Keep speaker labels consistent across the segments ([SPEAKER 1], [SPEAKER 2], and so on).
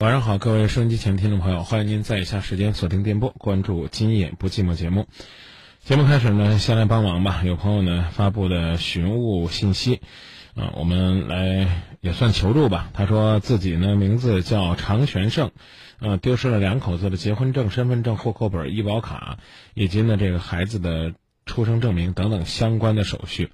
[SPEAKER 1] 晚上好，各位收音机前听众朋友，欢迎您在以下时间锁定电波，关注《今夜不寂寞》节目。节目开始呢，先来帮忙吧。有朋友呢发布的寻物信息，啊，我们来也算求助吧。他说自己呢名字叫常全胜，呃，丢失了两口子的结婚证、身份证、户口本、医保卡，以及呢这个孩子的出生证明等等相关的手续。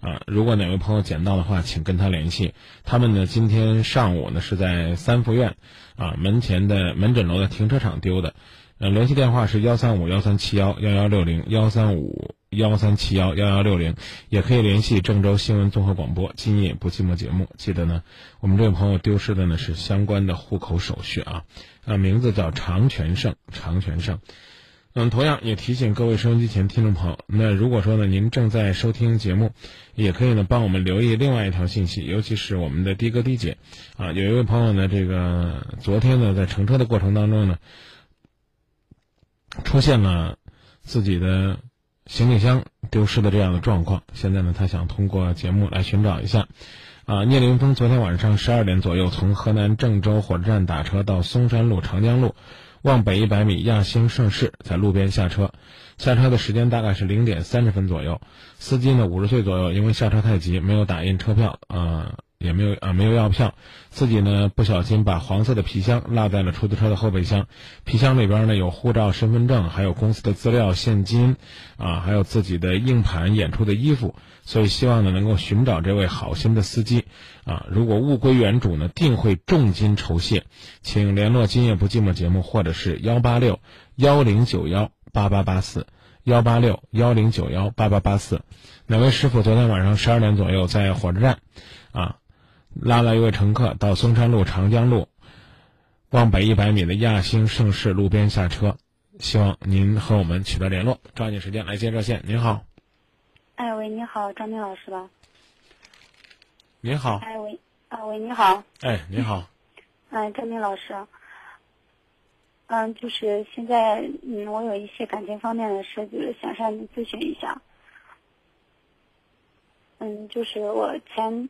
[SPEAKER 1] 啊，如果哪位朋友捡到的话，请跟他联系。他们呢，今天上午呢是在三福院，啊门前的门诊楼的停车场丢的。呃，联系电话是幺三五幺三七幺幺幺六零幺三五幺三七幺幺幺六零，也可以联系郑州新闻综合广播《今夜不寂寞》节目。记得呢，我们这位朋友丢失的呢是相关的户口手续啊，啊，名字叫常全胜，常全胜。嗯，同样也提醒各位收音机前听众朋友，那如果说呢您正在收听节目，也可以呢帮我们留意另外一条信息，尤其是我们的的哥的姐，啊，有一位朋友呢，这个昨天呢在乘车的过程当中呢，出现了自己的行李箱丢失的这样的状况，现在呢他想通过节目来寻找一下，啊，聂林峰昨天晚上十二点左右从河南郑州火车站打车到嵩山路长江路。往北一百米，亚星盛世在路边下车，下车的时间大概是零点三十分左右。司机呢五十岁左右，因为下车太急，没有打印车票，啊，也没有啊没有要票，自己呢不小心把黄色的皮箱落在了出租车的后备箱，皮箱里边呢有护照、身份证，还有公司的资料、现金，啊，还有自己的硬盘、演出的衣服。所以希望呢能够寻找这位好心的司机，啊，如果物归原主呢，定会重金酬谢，请联络《今夜不寂寞》节目，或者是幺八六幺零九幺八八八四幺八六幺零九幺八八八四。哪位师傅昨天晚上十二点左右在火车站，啊，拉了一位乘客到嵩山路长江路往北一百米的亚星盛世路边下车，希望您和我们取得联络，抓紧时间来接热线。您好。
[SPEAKER 2] 哎喂，你好，张明老师吧？
[SPEAKER 1] 您好。
[SPEAKER 2] 哎喂，啊喂，你好。
[SPEAKER 1] 哎，你好。
[SPEAKER 2] 哎，张明老师。嗯，就是现在，嗯，我有一些感情方面的事，就是想向您咨询一下。嗯，就是我前，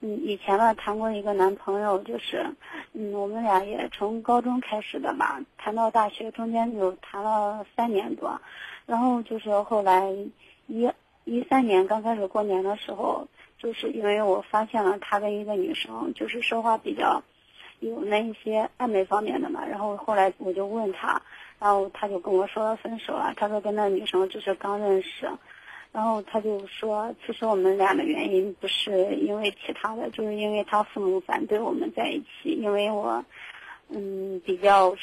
[SPEAKER 2] 嗯，以前吧谈过一个男朋友，就是，嗯，我们俩也从高中开始的吧，谈到大学，中间有谈了三年多，然后就是后来一。一三年刚开始过年的时候，就是因为我发现了他跟一个女生就是说话比较有那一些暧昧方面的嘛，然后后来我就问他，然后他就跟我说分手了。他说跟那女生只是刚认识，然后他就说其实我们俩的原因不是因为其他的，就是因为他父母反对我们在一起，因为我嗯比较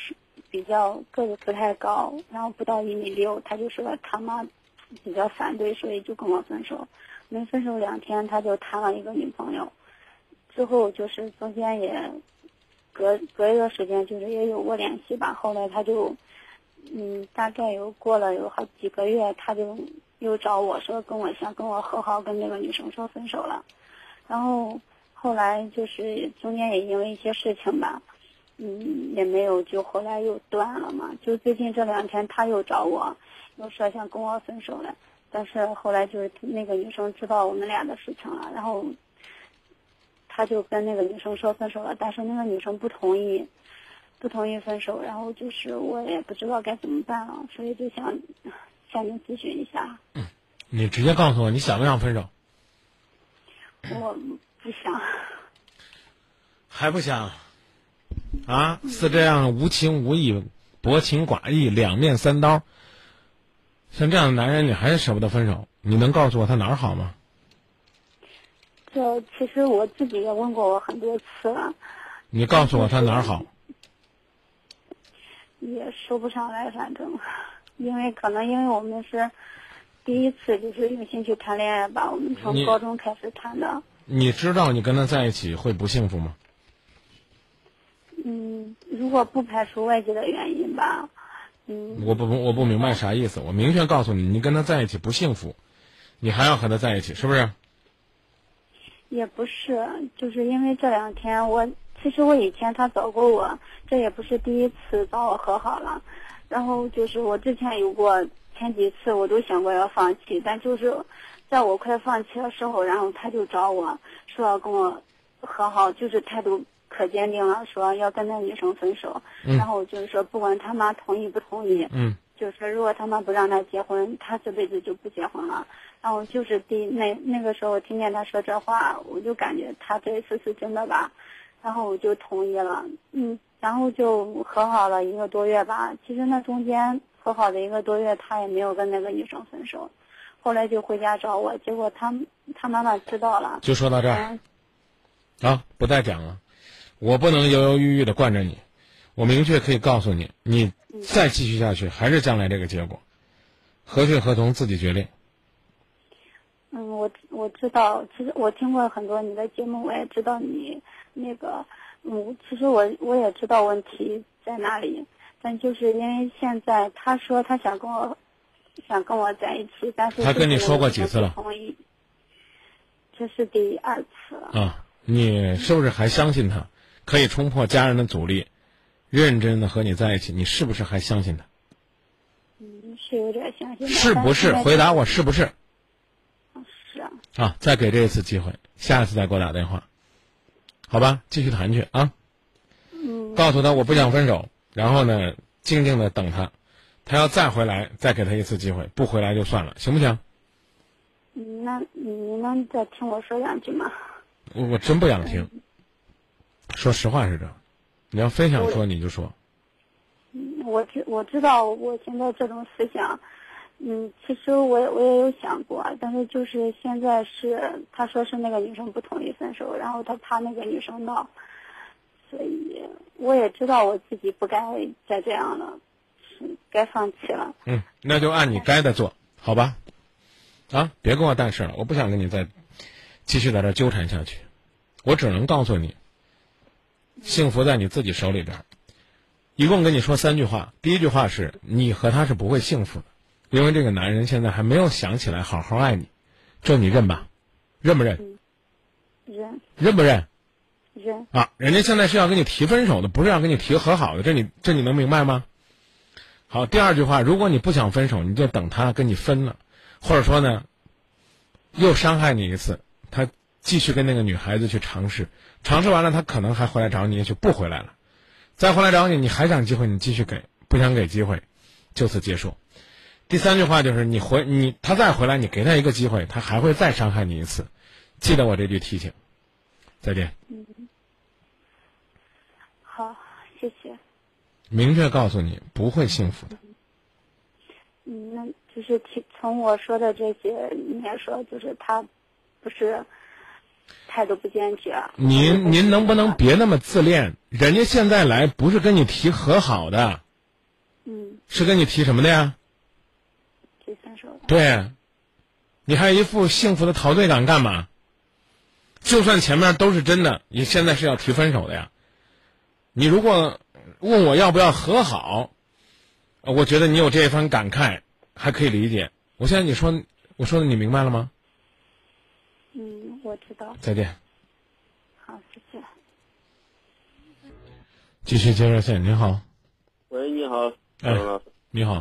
[SPEAKER 2] 比较个子不太高，然后不到一米六，他就说他妈。比较反对，所以就跟我分手。没分手两天，他就谈了一个女朋友。之后就是中间也隔隔一段时间，就是也有过联系吧。后来他就，嗯，大概有过了有好几个月，他就又找我说跟我想跟我和好，跟那个女生说分手了。然后后来就是中间也因为一些事情吧，嗯，也没有，就后来又断了嘛。就最近这两天他又找我。又说想跟我分手了，但是后来就是那个女生知道我们俩的事情了，然后他就跟那个女生说分手了，但是那个女生不同意，不同意分手，然后就是我也不知道该怎么办了，所以就想向您咨询一下。
[SPEAKER 1] 嗯，你直接告诉我你想不想分手？
[SPEAKER 2] 我不想。
[SPEAKER 1] 还不想？啊，是这样无情无义、薄情寡义、两面三刀。像这样的男人，你还是舍不得分手？你能告诉我他哪儿好吗？
[SPEAKER 2] 这其实我自己也问过我很多次了。
[SPEAKER 1] 你告诉我他哪儿好？
[SPEAKER 2] 也说不上来，反正，因为可能因为我们是第一次就是用心去谈恋爱吧，我们从高中开始谈的。
[SPEAKER 1] 你知道你跟他在一起会不幸福吗？
[SPEAKER 2] 嗯，如果不排除外界的原因吧。嗯，
[SPEAKER 1] 我不我不明白啥意思。我明确告诉你，你跟他在一起不幸福，你还要和他在一起，是不是？
[SPEAKER 2] 也不是，就是因为这两天我其实我以前他找过我，这也不是第一次找我和好了。然后就是我之前有过前几次，我都想过要放弃，但就是在我快放弃的时候，然后他就找我说要跟我和好，就是态度可坚定了，说要跟那女生分手。
[SPEAKER 1] 嗯
[SPEAKER 2] 然后就是说，不管他妈同意不同意，
[SPEAKER 1] 嗯
[SPEAKER 2] 就是说如果他妈不让他结婚，他这辈子就不结婚了。然后就是第那那个时候听见他说这话，我就感觉他这一次是真的吧，然后我就同意了，嗯，然后就和好了一个多月吧。其实那中间和好的一个多月，他也没有跟那个女生分手，后来就回家找我，结果他他妈妈知道了，
[SPEAKER 1] 就说到这儿
[SPEAKER 2] 嗯
[SPEAKER 1] 啊，不再讲了。我不能犹犹豫豫的惯着你，我明确可以告诉你，你再继续下去还是将来这个结果。何去何从自己决定。
[SPEAKER 2] 嗯，我我知道，其实我听过很多你的节目，我也知道你那个，嗯，其实我我也知道问题在哪里，但就是因为现在他说他想跟我，想跟我在一起，但是
[SPEAKER 1] 他跟你说过几次了
[SPEAKER 2] 同意，这是第二次了。
[SPEAKER 1] 啊，你是不是还相信他可以冲破家人的阻力，认真的和你在一起？你是不是还相信他？
[SPEAKER 2] 嗯，是有点相信。
[SPEAKER 1] 是不是？回答我是不是？
[SPEAKER 2] 是啊，
[SPEAKER 1] 啊，再给这一次机会，下一次再给我打电话，好吧？继续谈去啊。
[SPEAKER 2] 嗯，
[SPEAKER 1] 告诉他我不想分手，然后呢，静静的等他，他要再回来，再给他一次机会，不回来就算了，行不行？
[SPEAKER 2] 嗯那你能再听我说两句吗？
[SPEAKER 1] 我我真不想听，说实话是这样，你要非想说你就说，
[SPEAKER 2] 嗯，我知我知道我现在这种思想，嗯，其实我也我也有想过，但是就是现在是他说是那个女生不同意分手，然后他怕那个女生闹，所以我也知道我自己不该再这样了，是该放弃了。
[SPEAKER 1] 嗯，那就按你该的做，好吧？啊，别跟我但是了，我不想跟你再继续在这纠缠下去，我只能告诉你，幸福在你自己手里边儿。一共跟你说三句话，第一句话是你和他是不会幸福的，因为这个男人现在还没有想起来好好爱你，这你认吧？认不认？
[SPEAKER 2] 认
[SPEAKER 1] 认不认？
[SPEAKER 2] 认
[SPEAKER 1] 啊，人家现在是要跟你提分手的，不是要跟你提和好的，这你这你能明白吗？好，第二句话，如果你不想分手，你就等他跟你分了，或者说呢，又伤害你一次，他继续跟那个女孩子去尝试，尝试完了，他可能还回来找你，也许不回来了，再回来找你，你还想机会，你继续给，不想给机会，就此结束。第三句话就是你回你他再回来，你给他一个机会，他还会再伤害你一次，记得我这句提醒。再见。
[SPEAKER 2] 好，谢谢。
[SPEAKER 1] 明确告诉你不会幸福的。
[SPEAKER 2] 嗯，那就是听从我说的这些里面说，就是他不是态度不坚决。
[SPEAKER 1] 您您能不能别那么自恋？人家现在来不是跟你提和好的，
[SPEAKER 2] 嗯，
[SPEAKER 1] 是跟你提什么的呀？
[SPEAKER 2] 提分手。
[SPEAKER 1] 对，你还一副幸福的陶醉感干嘛？就算前面都是真的，你现在是要提分手的呀？你如果问我要不要和好，呃我觉得你有这一番感慨还可以理解。我现在你说我说的你明白了吗？
[SPEAKER 2] 嗯，我知道。
[SPEAKER 1] 再见。
[SPEAKER 2] 好，谢谢。
[SPEAKER 1] 继续接热线，您好，
[SPEAKER 3] 喂，你好，
[SPEAKER 1] 哎。你好，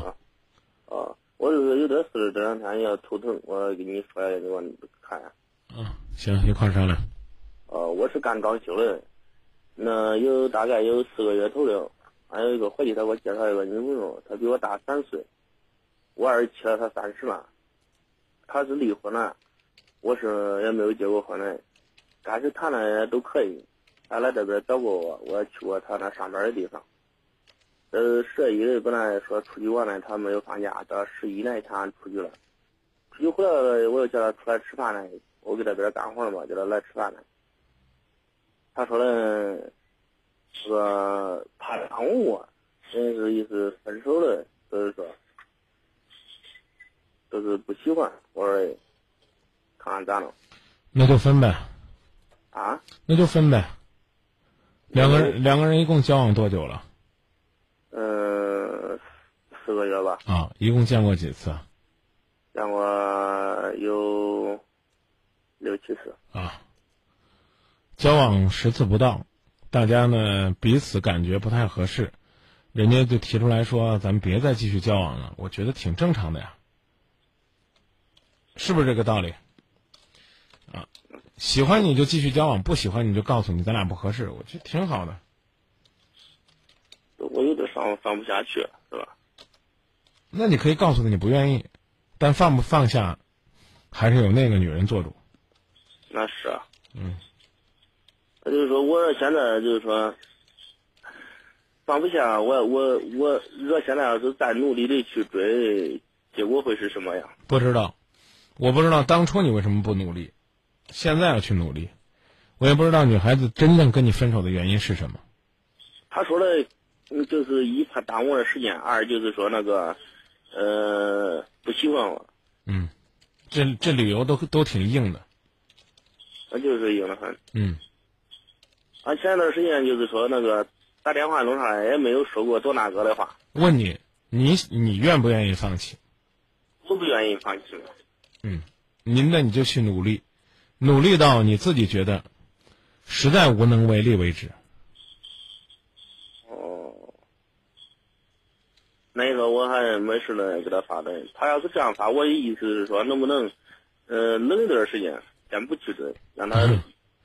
[SPEAKER 3] 啊，我就是有点事，这两天也头疼，我给你说一下，你我看一下。
[SPEAKER 1] 嗯，行，一块儿商量。
[SPEAKER 3] 呃，我是干装修的，那有大概有四个月头了。还有一个伙计，他给我介绍一个女朋友，她比我大三岁，我二十七了，她三十了。她是离婚了，我是也没有结过婚的。但是谈的也都可以，她来这边找过我，我也去过他那上班的地方。呃，十一的本来说出去玩呢，他没有放假，到十一那一天出去了。出去回来了，我又叫他出来吃饭呢，我给这边干活嘛，叫他来吃饭呢。他说的，说怕耽误我，人是意思分手了，所以说，就是不喜欢。我说，看看咋弄
[SPEAKER 1] 那就分呗，
[SPEAKER 3] 啊？
[SPEAKER 1] 那就分呗。两个人两个人一共交往多久了？
[SPEAKER 3] 呃，四个月吧，
[SPEAKER 1] 啊，一共见过几次啊？
[SPEAKER 3] 见过有六七次。
[SPEAKER 1] 啊，交往十次不到，大家呢彼此感觉不太合适，人家就提出来说咱们别再继续交往了，我觉得挺正常的呀，是不是这个道理？啊，喜欢你就继续交往，不喜欢你就告诉你咱俩不合适，我觉得挺好的。
[SPEAKER 3] 我有点放放不下去，是吧？
[SPEAKER 1] 那你可以告诉他你不愿意，但放不放下，还是有那个女人做主。
[SPEAKER 3] 那是啊。
[SPEAKER 1] 嗯。
[SPEAKER 3] 那就是说，我现在就是说放不下，我我我，我现在要是再努力的去追，结果会是什么样？
[SPEAKER 1] 不知道，我不知道当初你为什么不努力，现在要去努力。我也不知道女孩子真正跟你分手的原因是什么。
[SPEAKER 3] 他说的，就是一怕耽误了时间，二就是说那个，呃，不喜欢我。
[SPEAKER 1] 嗯，这这理由都都挺硬的。
[SPEAKER 3] 那就是硬的很。
[SPEAKER 1] 嗯。
[SPEAKER 3] 啊，前段时间就是说那个打电话弄上来也没有说过多那个的话。
[SPEAKER 1] 问你，你你愿不愿意放弃？
[SPEAKER 3] 我不愿意放弃。
[SPEAKER 1] 嗯，您那你就去努力，努力到你自己觉得实在无能为力为止。
[SPEAKER 3] 哦，那个我还没事呢给他发的。他要是这样发，我的意思是说，能不能呃冷一段时间，先不去追，让他。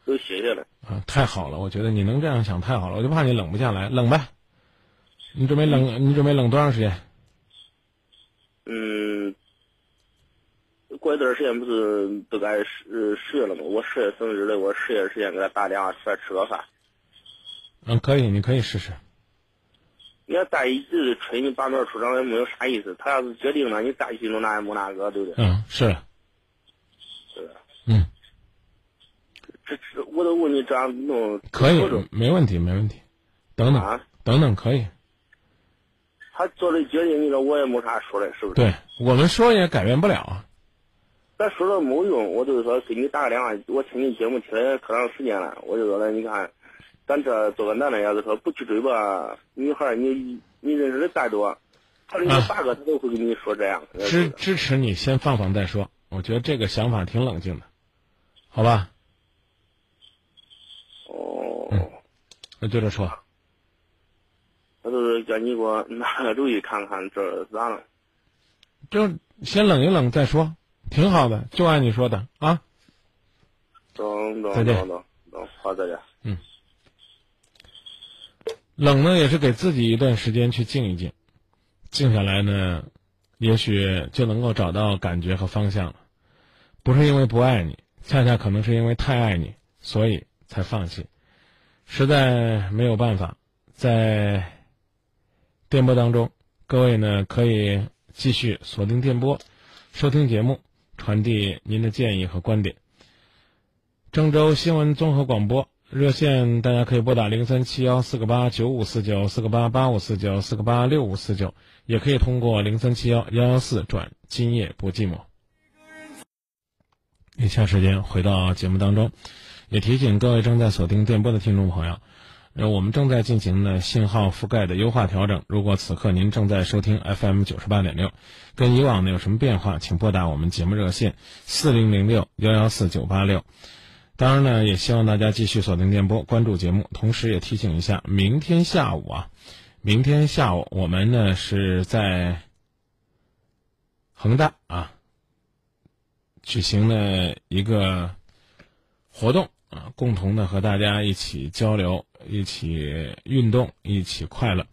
[SPEAKER 3] 都歇下来
[SPEAKER 1] 啊！太好了，我觉得你能这样想太好了，我就怕你冷不下来，冷呗。你准备冷？你准备冷多长时间？
[SPEAKER 3] 嗯，过一段时间不是都该十十月了吗？我十月生日了，我十月时间给他打电话出来吃个饭。
[SPEAKER 1] 嗯，可以，你可以试试。
[SPEAKER 3] 你要再一直吹你拔苗出长也没有啥意思。他要是决定了，你再去弄那也没那个，对不对？
[SPEAKER 1] 嗯，是。
[SPEAKER 3] 是。
[SPEAKER 1] 嗯。
[SPEAKER 3] 这这，我都问你这样弄
[SPEAKER 1] 可以，没问题，没问题。等等，啊等等，可以。
[SPEAKER 3] 他做的决定，你说我也没啥说的，是不是？
[SPEAKER 1] 对我们说也改变不了啊。
[SPEAKER 3] 咱说了没用，我就是说给你打个电话，我听你节目听了可长时间了，我就说了，你看，咱这做个男的，要是说不去追吧，女孩你你认识的再多，他认识八个他都会跟你说这样。
[SPEAKER 1] 支支持你先放放再说，我觉得这个想法挺冷静的，好吧？
[SPEAKER 3] 嗯，
[SPEAKER 1] 那就这说。
[SPEAKER 3] 我就是叫你给我拿个主意，看看这咋了。
[SPEAKER 1] 就先冷一冷再说，挺好的，就按你说的啊。
[SPEAKER 3] 等等
[SPEAKER 1] 等
[SPEAKER 3] 等，好，再见。
[SPEAKER 1] 嗯。冷呢，也是给自己一段时间去静一静，静下来呢，也许就能够找到感觉和方向了。不是因为不爱你，恰恰可能是因为太爱你，所以才放弃。实在没有办法，在电波当中，各位呢可以继续锁定电波，收听节目，传递您的建议和观点。郑州新闻综合广播热线，大家可以拨打零三七幺四个八九五四九四个八八五四九四个八六五四九，也可以通过零三七幺幺幺四转今夜不寂寞。以下时间回到节目当中。也提醒各位正在锁定电波的听众朋友，呃，我们正在进行呢信号覆盖的优化调整。如果此刻您正在收听 FM 九十八点六，跟以往呢有什么变化，请拨打我们节目热线四零零六幺幺四九八六。当然呢，也希望大家继续锁定电波，关注节目。同时也提醒一下，明天下午啊，明天下午我们呢是在恒大啊举行了一个活动。啊，共同的和大家一起交流，一起运动，一起快乐。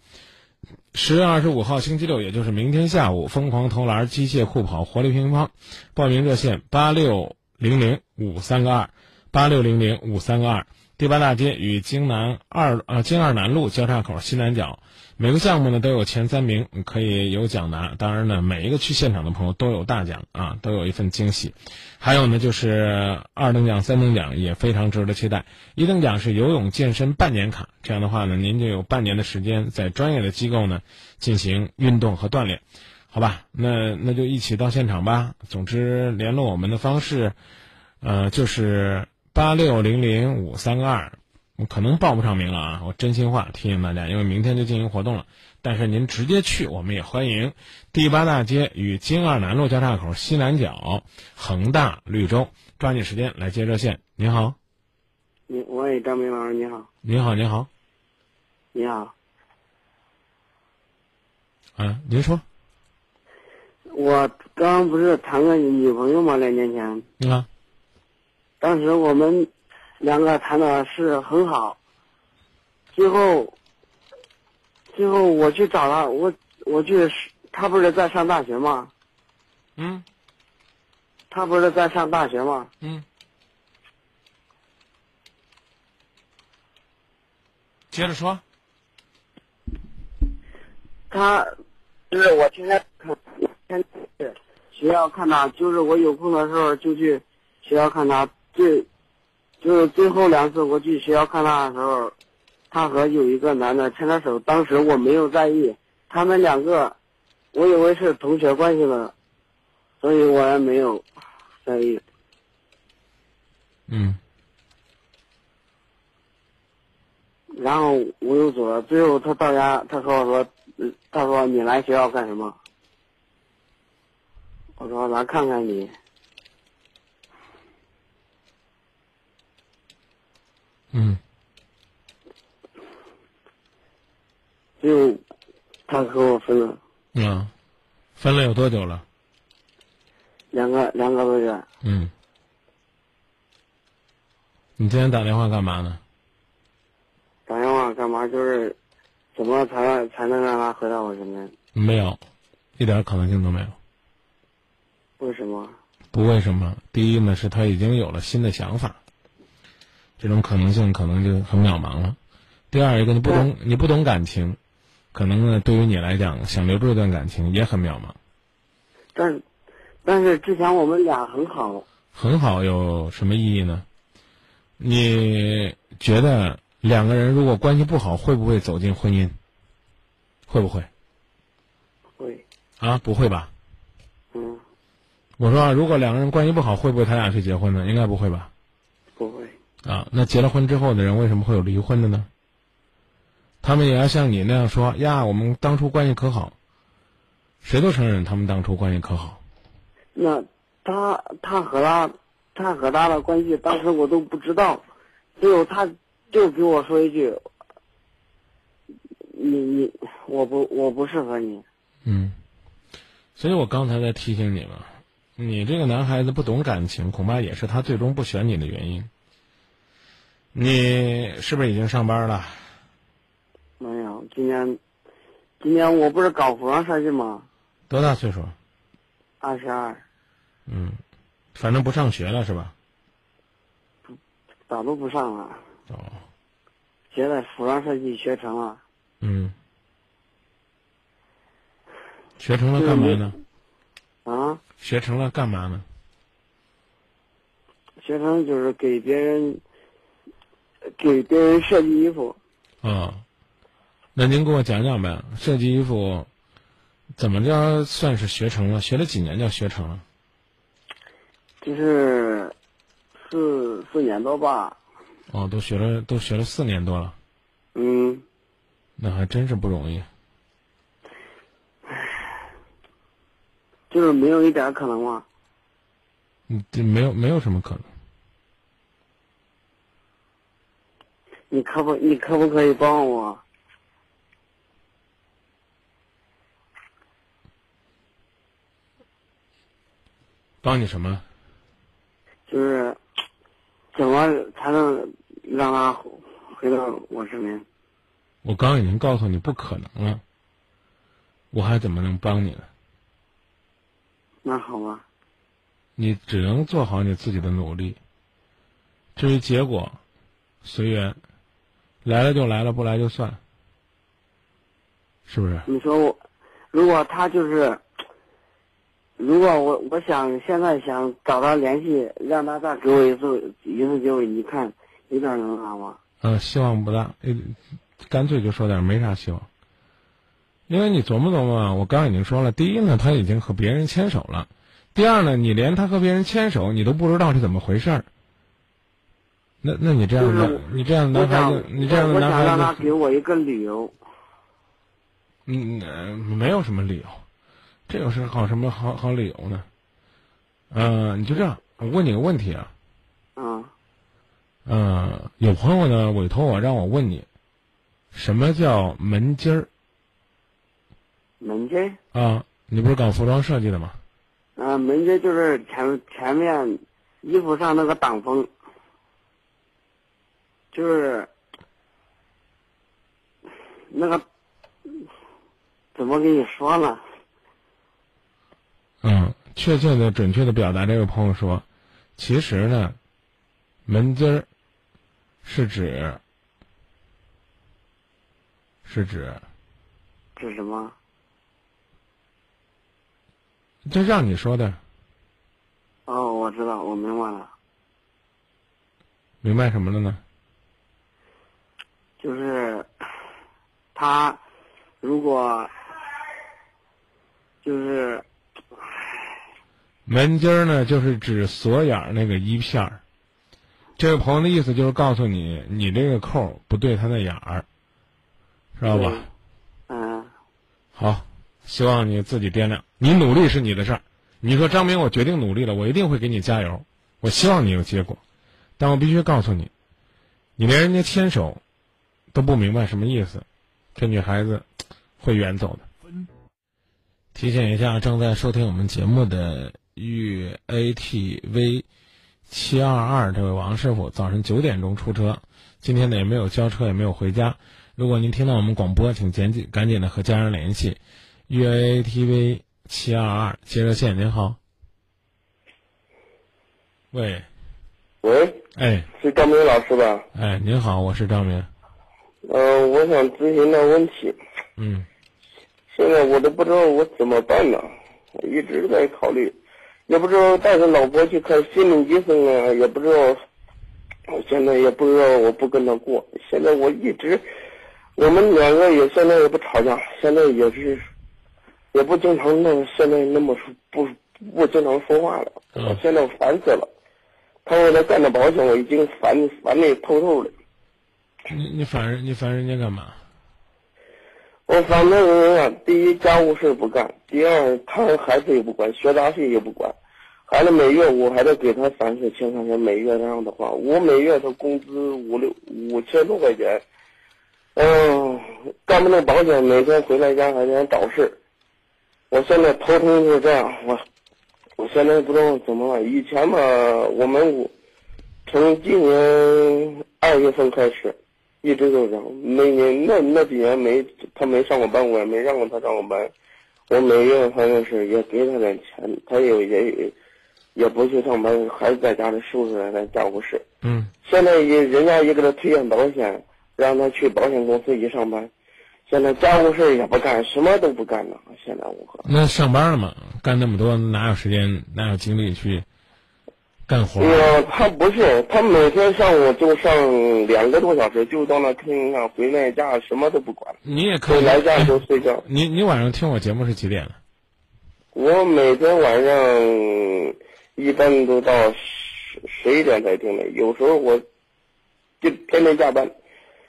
[SPEAKER 1] 十月二十五号星期六，也就是明天下午，疯狂投篮、机械酷跑、活力乒乓，报名热线八六零零五三个二，八六零零五三个二。第八大街与京南二呃京二南路交叉口西南角。每个项目呢都有前三名可以有奖拿，当然呢每一个去现场的朋友都有大奖啊，都有一份惊喜。还有呢就是二等奖、三等奖也非常值得期待。一等奖是游泳健身半年卡，这样的话呢您就有半年的时间在专业的机构呢进行运动和锻炼，好吧？那那就一起到现场吧。总之联络我们的方式，呃就是八六零零五三个二。可能报不上名了啊！我真心话提醒大家，因为明天就进行活动了。但是您直接去，我们也欢迎。第八大街与京二南路交叉口西南角，恒大绿洲，抓紧时间来接热线。您好，
[SPEAKER 4] 你喂，张明老师，你好。
[SPEAKER 1] 您好，您好。
[SPEAKER 4] 你好。
[SPEAKER 1] 啊，您说。
[SPEAKER 4] 我刚不是谈个女朋友吗？两年前。
[SPEAKER 1] 啊。
[SPEAKER 4] 当时我们两个谈的是很好，最后，最后我去找他，我我去，他不是在上大学吗？
[SPEAKER 1] 嗯
[SPEAKER 4] 他不是在上大学吗？
[SPEAKER 1] 嗯，接着说。
[SPEAKER 4] 他就是我天天看，天天去学校看他，就是我有空的时候就去学校看他。最就是最后两次我去学校看他的时候，他和有一个男的牵着手，当时我没有在意，他们两个我以为是同学关系了，所以我也没有在意。
[SPEAKER 1] 嗯
[SPEAKER 4] 然后我又走了，最后他到家，他和我说，嗯他说你来学校干什么？我说来看看你。
[SPEAKER 1] 嗯
[SPEAKER 4] 就他和我分了
[SPEAKER 1] 啊，分了有多久了？
[SPEAKER 4] 两个两个多月，
[SPEAKER 1] 嗯。你今天打电话干嘛呢？
[SPEAKER 4] 打电话干嘛？就是怎么才才能让他回到我身边？
[SPEAKER 1] 没有，一点可能性都没有。
[SPEAKER 4] 为什么？
[SPEAKER 1] 不为什么？第一呢，是他已经有了新的想法，这种可能性可能就很渺茫了。第二一个，你不懂，你不懂感情，可能呢，对于你来讲，想留住这段感情也很渺茫。
[SPEAKER 4] 但但是之前我们俩很好，
[SPEAKER 1] 很好，有什么意义呢？你觉得两个人如果关系不好，会不会走进婚姻？会不会？
[SPEAKER 4] 会，
[SPEAKER 1] 啊，不会吧？
[SPEAKER 4] 嗯，
[SPEAKER 1] 我说啊，如果两个人关系不好，会不会他俩去结婚呢？应该不会吧？
[SPEAKER 4] 不会，
[SPEAKER 1] 啊，那结了婚之后的人为什么会有离婚的呢？他们也要像你那样说呀，我们当初关系可好，谁都承认他们当初关系可好。
[SPEAKER 4] 那他他和他他和他的关系，当时我都不知道，最后他就给我说一句：“你你我不我不适合你。
[SPEAKER 1] 嗯，所以我刚才在提醒你嘛，你这个男孩子不懂感情，恐怕也是他最终不选你的原因。你是不是已经上班了？”
[SPEAKER 4] 没有，今年今年我不是搞服装设计吗？
[SPEAKER 1] 多大岁数？
[SPEAKER 4] 二十二，
[SPEAKER 1] 嗯，反正不上学了是吧？
[SPEAKER 4] 不，早都不上了。
[SPEAKER 1] 哦，
[SPEAKER 4] 现在服装设计学成了，
[SPEAKER 1] 嗯，学成了干嘛呢？
[SPEAKER 4] 啊，
[SPEAKER 1] 学成了干嘛呢？
[SPEAKER 4] 学成就是给别人给别人设计衣服。
[SPEAKER 1] 啊、那您给我讲讲呗，设计衣服怎么着算是学成了？学了几年叫学成了？
[SPEAKER 4] 就是四四年多吧，
[SPEAKER 1] 哦，都学了都学了四年多了，
[SPEAKER 4] 嗯，
[SPEAKER 1] 那还真是不容易。
[SPEAKER 4] 就是没有一点可能吗？
[SPEAKER 1] 嗯，这没有没有什么可能。
[SPEAKER 4] 你可不你可不可以帮我？
[SPEAKER 1] 帮你什么？
[SPEAKER 4] 就是怎么才能让他回到我身边？
[SPEAKER 1] 我刚已经告诉你不可能了，我还怎么能帮你呢？
[SPEAKER 4] 那好吧，
[SPEAKER 1] 你只能做好你自己的努力。至于结果，随缘，来了就来了，不来就算，是不是？
[SPEAKER 4] 你说我，如果他就是，如果我我想现在想找他联系，让他再给我一次一次机会，你看有点能啥吗？
[SPEAKER 1] 嗯，希望不大，呃干脆就说点没啥希望。因为你琢磨琢磨啊，我刚刚已经说了，第一呢，他已经和别人牵手了；第二呢，你连他和别人牵手你都不知道是怎么回事儿。那那你这样的
[SPEAKER 4] 就是，
[SPEAKER 1] 你这样的男孩子，你这样的
[SPEAKER 4] 我想让他
[SPEAKER 1] 男孩子，
[SPEAKER 4] 给我一个理由。
[SPEAKER 1] 嗯，呃没有什么理由，这有是好什么好好理由呢？嗯、你就这样，我问你个问题啊，
[SPEAKER 4] 啊，
[SPEAKER 1] 嗯、有朋友呢委托我让我问你，什么叫门襟儿
[SPEAKER 4] 门襟
[SPEAKER 1] 啊？你不是搞服装设计的吗？
[SPEAKER 4] 啊，门襟就是前前面衣服上那个挡风，就是那个怎么跟你说呢？
[SPEAKER 1] 嗯，确切的、准确的表达，这位朋友说，其实呢，门襟儿是指是指，
[SPEAKER 4] 指什么？
[SPEAKER 1] 这让你说的，
[SPEAKER 4] 哦，我知道，我明白了，
[SPEAKER 1] 明白什么了呢？
[SPEAKER 4] 就是他如果就是
[SPEAKER 1] 门襟儿呢，就是指锁眼儿那个一片儿。这位朋友的意思就是告诉你，你这个扣不对他的眼儿，知道吧？
[SPEAKER 4] 嗯
[SPEAKER 1] 好，希望你自己掂量。你努力是你的事儿。你说张明，我决定努力了，我一定会给你加油。我希望你有结果，但我必须告诉你，你连人家牵手都不明白什么意思，这女孩子会远走的。提醒一下正在收听我们节目的豫 ATV 七二二这位王师傅，早晨九点钟出车，今天呢也没有交车，也没有回家。如果您听到我们广播，请赶紧赶紧的和家人联系。豫 ATV 七二二接热线，您好。喂，
[SPEAKER 5] 喂，
[SPEAKER 1] 哎
[SPEAKER 5] 是张明老师吧？
[SPEAKER 1] 哎，您好，我是张明。
[SPEAKER 5] 嗯、我想咨询个问题。
[SPEAKER 1] 嗯
[SPEAKER 5] 现在我都不知道我怎么办呢，我一直在考虑，也不知道带着老婆去看心理医生啊，也不知道，我现在也不知道我不跟他过。现在我一直，我们两个也现在也不吵架，现在也是，也不经常那现在那么说不不经常说话了。
[SPEAKER 1] 嗯
[SPEAKER 5] 我现在我烦死了，他为了干的保险，我已经烦烦的透透了。
[SPEAKER 1] 你你烦人，你烦人家干嘛？
[SPEAKER 5] 我反正人，第一家务事不干，第二他孩子也不管，学杂费也不管，孩子每月我还得给他三四千块钱，每月这样的话，我每月他工资五六五千多块钱，嗯，干不动保险，每天回来家还得找事我现在头疼就是这样，我我现在不知道怎么办。以前嘛，我们我从今年二月份开始。一直都这样，每年那那几年没他没上过班，我也没让过他上过班。我每月反正是也给他点钱，他也也也不去上班，还是在家里收拾在家务事。
[SPEAKER 1] 嗯
[SPEAKER 5] 现在也人家也给他推荐保险，让他去保险公司一上班，现在家务事也不干，什么都不干了。现在我
[SPEAKER 1] 那上班了嘛，干那么多，哪有时间，哪有精力去干活
[SPEAKER 5] 哎？呀，他不是，他每天上午就上两个多小时，就到那厅上，回来家什么都不管，
[SPEAKER 1] 你也可以
[SPEAKER 5] 回来家就睡觉。
[SPEAKER 1] 你你晚上听我节目是几点了？
[SPEAKER 5] 我每天晚上一般都到十十一点才听的，有时候我就天天加班。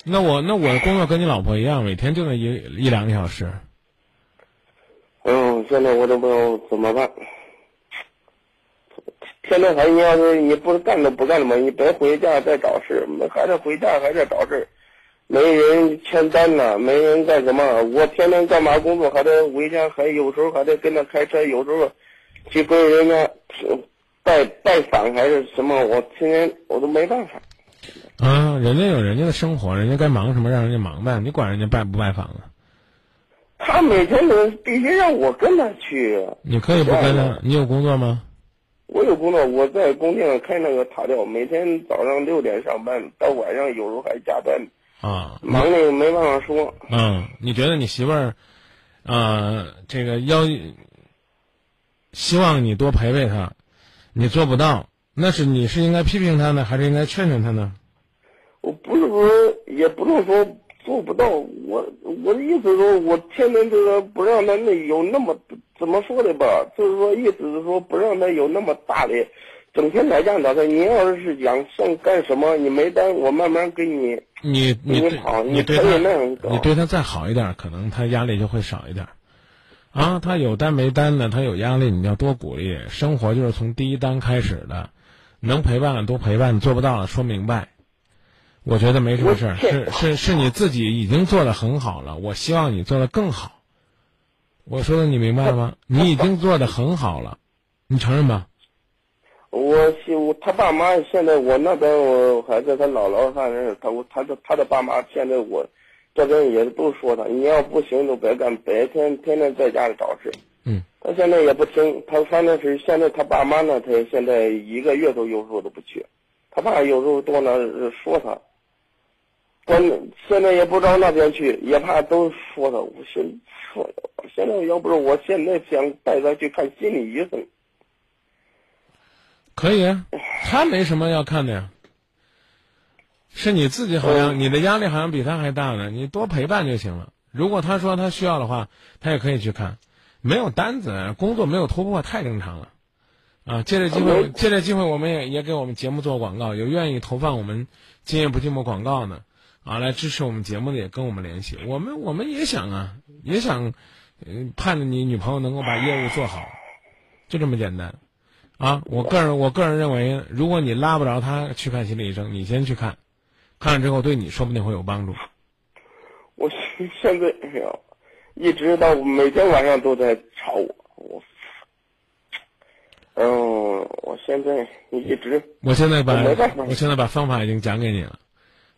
[SPEAKER 1] 那我那我工作跟你老婆一样，每天就那一一两个小时。
[SPEAKER 5] 嗯，现在我都不知道怎么办。天天还你要是你不干都不干了嘛，你别回家再找事，还得回家还得找事，没人签单呢，没人干什么？我天天干嘛工作，还得回家，还有时候还得跟他开车，有时候去跟人家拜拜访还是什么，我天天我都没办法。
[SPEAKER 1] 啊，人家有人家的生活，人家该忙什么让人家忙呗，你管人家拜不拜访啊？
[SPEAKER 5] 他每天都必须让我跟他去。
[SPEAKER 1] 你可以不跟他，你有工作吗？
[SPEAKER 5] 我有工作，我在工地上开那个塔吊，每天早上六点上班，到晚上有时候还加班，
[SPEAKER 1] 啊，
[SPEAKER 5] 忙的没办法说。
[SPEAKER 1] 嗯，你觉得你媳妇儿，啊，这个要希望你多陪陪她，你做不到，那是你是应该批评她呢，还是应该劝劝她呢？
[SPEAKER 5] 我不是说，也不能说做不到，我我的意思是说，我天天就是不让她那有那么怎么说的吧，就是说意思是说不让他有那么大的，整天在家找他。你要是想想干什么，你没单，我慢慢给你。
[SPEAKER 1] 你你
[SPEAKER 5] 你好
[SPEAKER 1] 你对
[SPEAKER 5] 你可以那样
[SPEAKER 1] 你对他再好一点，可能他压力就会少一点。啊，他有单没单的，他有压力，你要多鼓励。生活就是从第一单开始的，能陪伴了多陪伴，做不到了说明白。我觉得没什么事儿，是是是你自己已经做的很好了，我希望你做的更好。我说的你明白了吗？你已经做的很好了，你承认吧？
[SPEAKER 5] 我媳妇他爸妈现在我那边我孩子他姥姥那儿，他我他的他的爸妈现在我这边也都说他，你要不行就别干，白天天天在家里找事。
[SPEAKER 1] 嗯。
[SPEAKER 5] 他现在也不听，他反正是现在他爸妈呢，他现在一个月都有时候都不去，他爸有时候到那说他。关现在也不知道那边去，也怕都说他。我现说，现在要不是我现在想带他去看心理医生。
[SPEAKER 1] 可以啊，他没什么要看的呀。是你自己好像你的压力好像比他还大呢，你多陪伴就行了。如果他说他需要的话，他也可以去看。没有单子，工作没有突破，太正常了。啊，借这机会，借这机会，我们也也给我们节目做广告，有愿意投放我们“今夜不寂寞”广告的，啊，来支持我们节目的也跟我们联系。我们我们也想啊，也想，嗯，盼着你女朋友能够把业务做好，就这么简单。啊，我个人我个人认为，如果你拉不着他去看心理医生，你先去看，看了之后对你说不定会有帮助。
[SPEAKER 5] 我现在哎呀，一直到每天晚上都在吵我，我，嗯，我现在一直，
[SPEAKER 1] 我现在把
[SPEAKER 5] 我
[SPEAKER 1] 现在把方法已经讲给你了，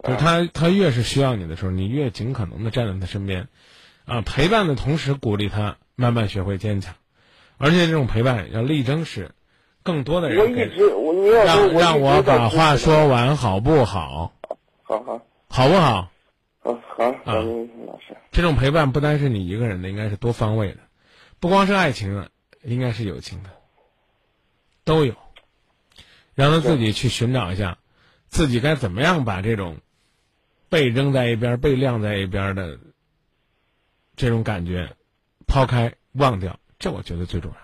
[SPEAKER 1] 就是他他越是需要你的时候，你越尽可能的站在他身边，啊，陪伴的同时鼓励他慢慢学会坚强，而且这种陪伴要力争是更多的
[SPEAKER 5] 我一直我你要说
[SPEAKER 1] 让让
[SPEAKER 5] 我一直在
[SPEAKER 1] 我把话说完好不好？
[SPEAKER 5] 好好。
[SPEAKER 1] 好不好？
[SPEAKER 5] 好好，
[SPEAKER 1] 啊。
[SPEAKER 5] 嗯，老师，
[SPEAKER 1] 这种陪伴不单是你一个人的，应该是多方位的，不光是爱情的，应该是友情的，都有。让他自己去寻找一下，自己该怎么样把这种被扔在一边、被晾在一边的这种感觉抛开、忘掉，这我觉得最重要。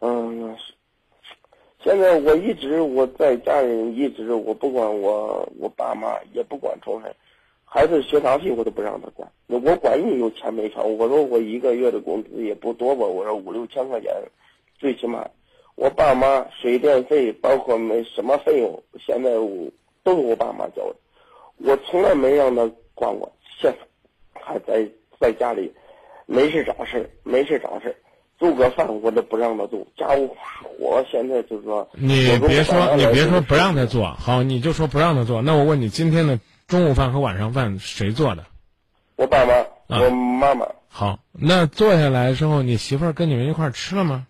[SPEAKER 5] 嗯，现在我一直我在家里一直我不管我我爸妈也不管从谁，孩子学杂费我都不让他管，我管你有钱没钱，我说我一个月的工资也不多吧，我说五六千块钱，最起码，我爸妈水电费包括没什么费用，现在我都是我爸妈交的，我从来没让他管过，现在还在在家里，没事找事，没事找事。做个饭我都不让他做，家务活现在就是说，
[SPEAKER 1] 你别说，你别说不让他做好，你就说不让他做。那我问你，今天的中午饭和晚上饭谁做的？
[SPEAKER 5] 我爸妈，
[SPEAKER 1] 啊
[SPEAKER 5] 我妈妈
[SPEAKER 1] 好，那坐下来之后，你媳妇儿跟你们一块儿吃了吗？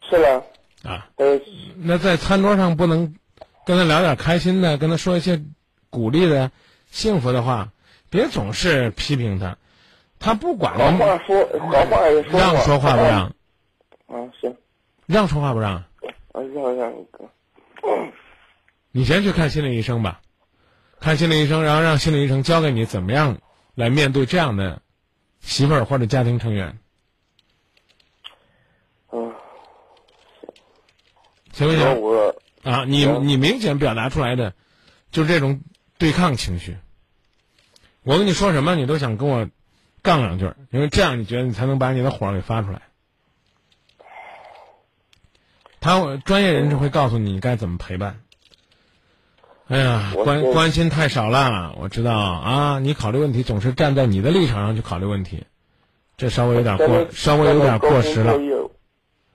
[SPEAKER 5] 吃了，
[SPEAKER 1] 啊，
[SPEAKER 5] 呃，
[SPEAKER 1] 那在餐桌上不能跟他聊点开心的，跟他说一些鼓励的、幸福的话，别总是批评他。他不管
[SPEAKER 5] 好话，说，好话也说
[SPEAKER 1] 让说话不让，
[SPEAKER 5] 啊，行，
[SPEAKER 1] 让说话不让。
[SPEAKER 5] 啊，让让哥，嗯
[SPEAKER 1] 你先去看心理医生吧，看心理医生，然后让心理医生教给你怎么样来面对这样的媳妇儿或者家庭成员，
[SPEAKER 5] 嗯，
[SPEAKER 1] 行不行？
[SPEAKER 5] 我
[SPEAKER 1] 啊，你你明显表达出来的就是这种对抗情绪。我跟你说什么，你都想跟我杠两句儿，因为这样你觉得你才能把你的火儿给发出来。他专业人士会告诉你该怎么陪伴。哎呀，关关心太少了，我知道啊，你考虑问题总是站在你的立场上去考虑问题，这稍微有点过，稍微有点过时了。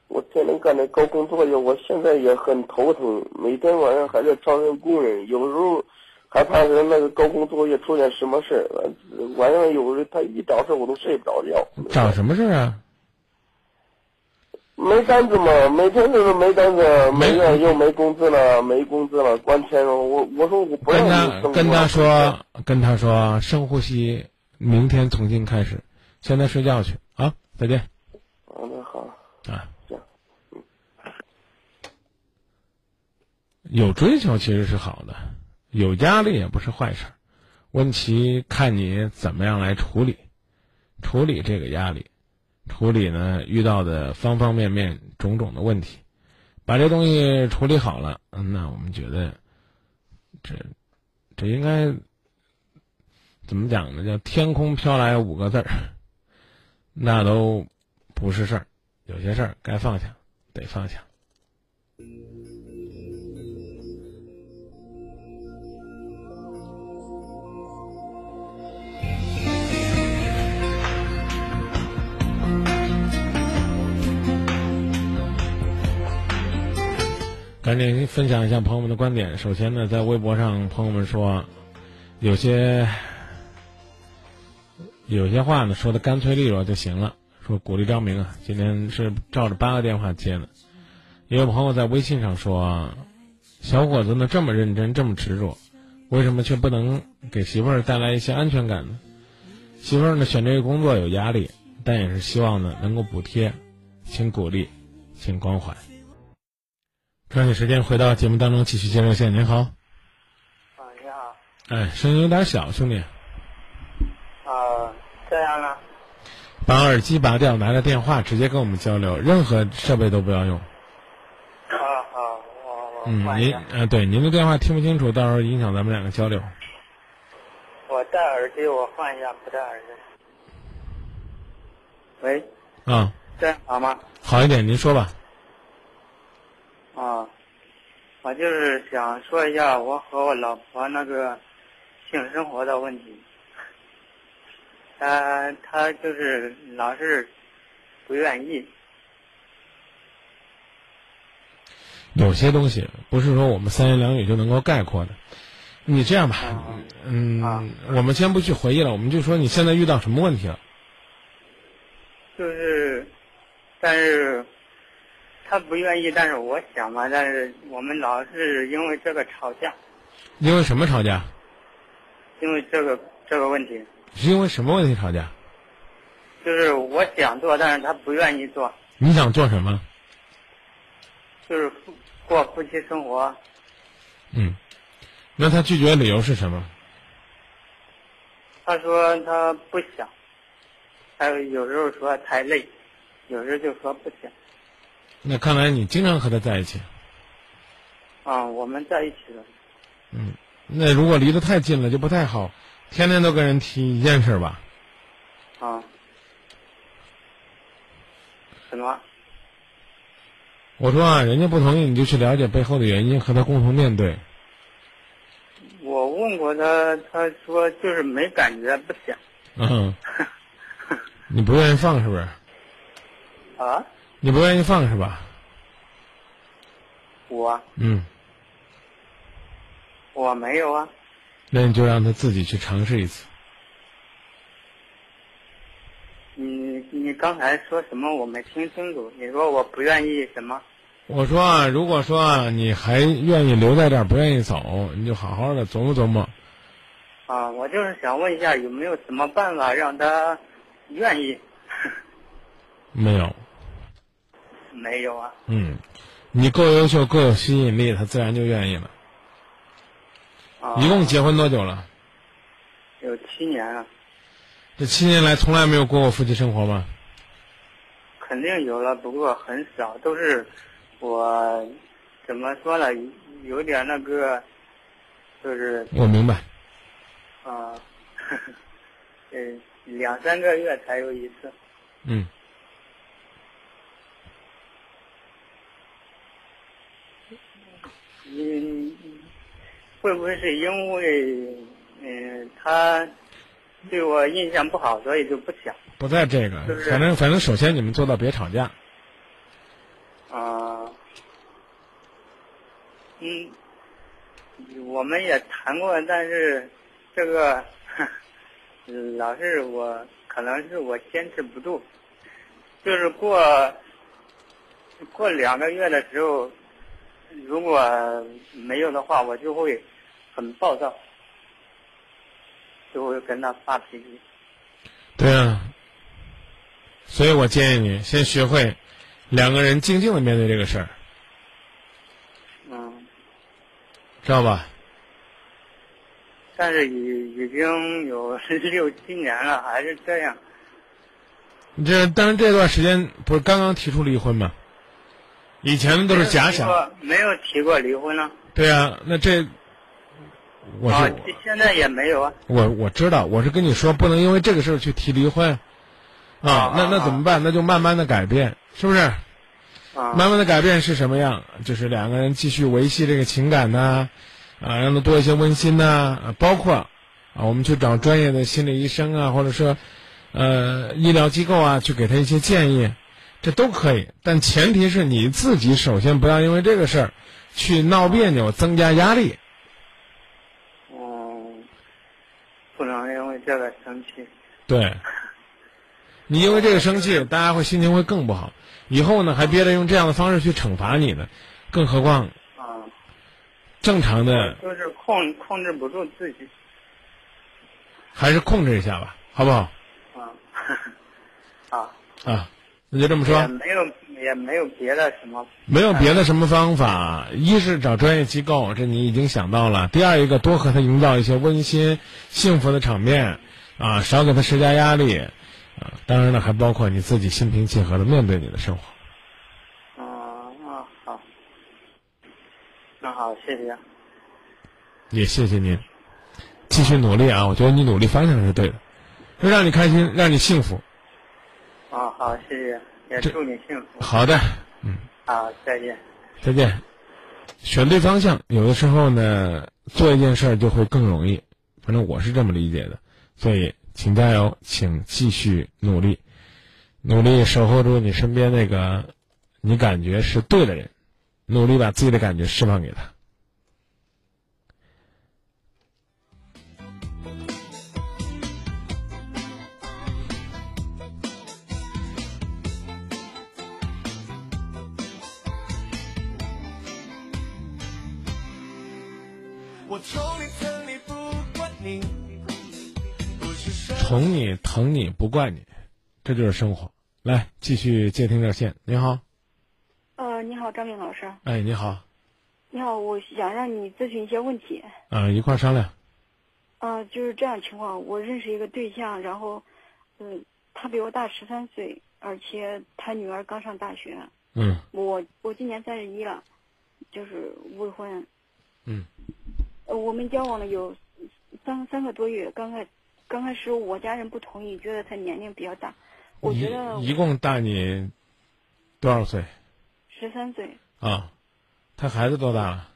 [SPEAKER 5] 我天天干那高空作业，我现在也很头疼，每天晚上还在招人工人，有时候还怕是那个高空作业出现什么事儿，呃晚上有时他一找事我都睡不着觉。
[SPEAKER 1] 找什么事儿啊？
[SPEAKER 5] 没单子嘛，每天都是没单子，
[SPEAKER 1] 没
[SPEAKER 5] 了又没工资了，没工资了，关天了。我我说我不让
[SPEAKER 1] 跟他跟他说，跟他说，深呼吸，明天重新开始，现在睡觉去啊，再见
[SPEAKER 5] 啊，那好，
[SPEAKER 1] 啊。
[SPEAKER 5] 行，
[SPEAKER 1] 有追求其实是好的，有压力也不是坏事，问题看你怎么样来处理，处理这个压力，处理呢遇到的方方面面种种的问题，把这东西处理好了，嗯，那我们觉得这这应该怎么讲呢？叫天空飘来五个字儿，那都不是事儿，有些事儿该放下得放下。赶紧分享一下朋友们的观点。首先呢，在微博上，朋友们说，有些有些话呢说的干脆利落就行了。说鼓励张明啊，今天是照着八个电话接的。也有朋友在微信上说，小伙子呢这么认真，这么执着，为什么却不能给媳妇儿带来一些安全感呢？媳妇儿呢选这个工作有压力，但也是希望呢能够补贴，请鼓励，请关怀。抓紧时间回到节目当中，继续接热线。您好，
[SPEAKER 6] 啊，你好，
[SPEAKER 1] 哎，声音有点小，兄弟，
[SPEAKER 6] 啊，这样呢？
[SPEAKER 1] 把耳机拔掉，拿着电话直接跟我们交流，任何设备都不要用。
[SPEAKER 6] 啊好，我我
[SPEAKER 1] 嗯，您。呃，对，您的电话听不清楚，到时候影响咱们两个交流。
[SPEAKER 6] 我戴耳机，我换一下，不戴耳机。喂，
[SPEAKER 1] 啊，
[SPEAKER 6] 这样好吗？
[SPEAKER 1] 好一点，您说吧。
[SPEAKER 6] 啊，我就是想说一下我和我老婆那个性生活的问题。她她就是老是不愿意。
[SPEAKER 1] 有些东西不是说我们三言两语就能够概括的。你这样吧，嗯，
[SPEAKER 6] 啊
[SPEAKER 1] 我们先不去回忆了，我们就说你现在遇到什么问题了？
[SPEAKER 6] 就是，但是她不愿意，但是我想嘛，但是我们老是因为这个吵架，
[SPEAKER 1] 因为什么吵架？
[SPEAKER 6] 因为这个这个问题，
[SPEAKER 1] 是因为什么问题吵架？
[SPEAKER 6] 就是我想做，但是他不愿意做，
[SPEAKER 1] 你想做什么？
[SPEAKER 6] 就是夫过夫妻生活，
[SPEAKER 1] 嗯，那他拒绝的理由是什么？
[SPEAKER 6] 他说他不想，还有有时候说太累，有时候就说不想。
[SPEAKER 1] 那看来你经常和他在一起。
[SPEAKER 6] 啊，我们在一起了，
[SPEAKER 1] 嗯，那如果离得太近了就不太好，天天都跟人提一件事吧。
[SPEAKER 6] 啊，什么？
[SPEAKER 1] 我说啊，人家不同意，你就去了解背后的原因，和他共同面对。
[SPEAKER 6] 我问过他，他说就是没感觉，不想。
[SPEAKER 1] 嗯，你不愿意放是不是？
[SPEAKER 6] 啊，
[SPEAKER 1] 你不愿意放是吧？
[SPEAKER 6] 我
[SPEAKER 1] 嗯，
[SPEAKER 6] 我没有啊。
[SPEAKER 1] 那你就让他自己去尝试一次。
[SPEAKER 6] 你你刚才说什么？我没听清楚。你说我不愿意什么？
[SPEAKER 1] 我说啊，如果说啊，你还愿意留在这儿，不愿意走，你就好好的琢磨琢磨。
[SPEAKER 6] 啊，我就是想问一下，有没有什么办法让他愿意？
[SPEAKER 1] 没有，
[SPEAKER 6] 没有啊。
[SPEAKER 1] 嗯，你够优秀，够有吸引力，他自然就愿意了。
[SPEAKER 6] 啊，
[SPEAKER 1] 一共结婚多久了？
[SPEAKER 6] 有七年了，
[SPEAKER 1] 这七年来从来没有过过夫妻生活吗？
[SPEAKER 6] 肯定有了，不过很少，都是我怎么说呢？有点那个，就是
[SPEAKER 1] 我明白。
[SPEAKER 6] 啊，呃，两三个月才有一次。
[SPEAKER 1] 嗯，
[SPEAKER 6] 嗯，会不会是因为嗯他对我印象不好，所以就不想
[SPEAKER 1] 不在这个
[SPEAKER 6] 是，是
[SPEAKER 1] 反正反正，首先你们做到别吵架。
[SPEAKER 6] 啊？嗯，我们也谈过，但是这个 老是我可能是我坚持不住，就是过过两个月的时候，如果没有的话，我就会很暴躁，就会跟他发脾气。
[SPEAKER 1] 对啊，所以我建议你先学会两个人静静的面对这个事儿，
[SPEAKER 6] 嗯，
[SPEAKER 1] 知道吧？
[SPEAKER 6] 但是已已经有六七年了，还是这样。
[SPEAKER 1] 你这但是这段时间不是刚刚提出离婚吗？以前都是假想。
[SPEAKER 6] 没有提过离婚呢。
[SPEAKER 1] 对啊，那这我是、
[SPEAKER 6] 啊，现在也没有啊。
[SPEAKER 1] 我我知道，我是跟你说，不能因为这个事儿去提离婚，啊
[SPEAKER 6] 啊，
[SPEAKER 1] 那那怎么办？那就慢慢的改变，是不是？
[SPEAKER 6] 啊，
[SPEAKER 1] 慢慢的改变是什么样？就是两个人继续维系这个情感呐、啊，让他多一些温馨呐、啊，包括啊，我们去找专业的心理医生啊，或者说呃医疗机构啊，去给他一些建议，这都可以。但前提是你自己首先不要因为这个事儿去闹别扭，增加压力。
[SPEAKER 6] 嗯，不能因为这个生气。
[SPEAKER 1] 对，你因为这个生气，大家会心情会更不好。以后呢，还憋着用这样的方式去惩罚你呢，更何况
[SPEAKER 6] 啊，
[SPEAKER 1] 正常的
[SPEAKER 6] 就是控控制不住自己。
[SPEAKER 1] 还是控制一下吧，好不好？
[SPEAKER 6] 啊，啊，
[SPEAKER 1] 啊，那就这么说。
[SPEAKER 6] 也没有也没有别的什么。
[SPEAKER 1] 没有别的什么方法，一是找专业机构，这你已经想到了；第二一个，多和他营造一些温馨、幸福的场面，啊，少给他施加压力，啊，当然了，还包括你自己心平气和的面对你的生活。
[SPEAKER 6] 啊那好，那好，谢谢。
[SPEAKER 1] 也谢谢您，继续努力啊！我觉得你努力方向是对的，让你开心，让你幸福。
[SPEAKER 6] 啊好，谢谢，也祝你幸福。
[SPEAKER 1] 好的，嗯，
[SPEAKER 6] 好，再见。
[SPEAKER 1] 再见。选对方向，有的时候呢，做一件事儿就会更容易。反正我是这么理解的，所以请加油，请继续努力，努力守候住你身边那个你感觉是对的人，努力把自己的感觉释放给他。
[SPEAKER 7] 宠你疼你不
[SPEAKER 1] 惯你，这就是生活。来，继续接听热线。你好，
[SPEAKER 8] 呃，你好，张明老师。
[SPEAKER 1] 哎，你好，
[SPEAKER 8] 你好，我想让你咨询一些问题。
[SPEAKER 1] 嗯、一块儿商量。
[SPEAKER 8] 呃，就是这样情况，我认识一个对象，然后，嗯、他比我大十三岁，而且他女儿刚上大学。
[SPEAKER 1] 嗯
[SPEAKER 8] 我我今年三十一了，就是未婚。
[SPEAKER 1] 嗯
[SPEAKER 8] 呃，我们交往了有三三个多月，刚开刚开始我家人不同意，觉得他年龄比较大，我觉得
[SPEAKER 1] 一一共大你多少岁
[SPEAKER 8] 十三岁，
[SPEAKER 1] 啊？他孩子多大了？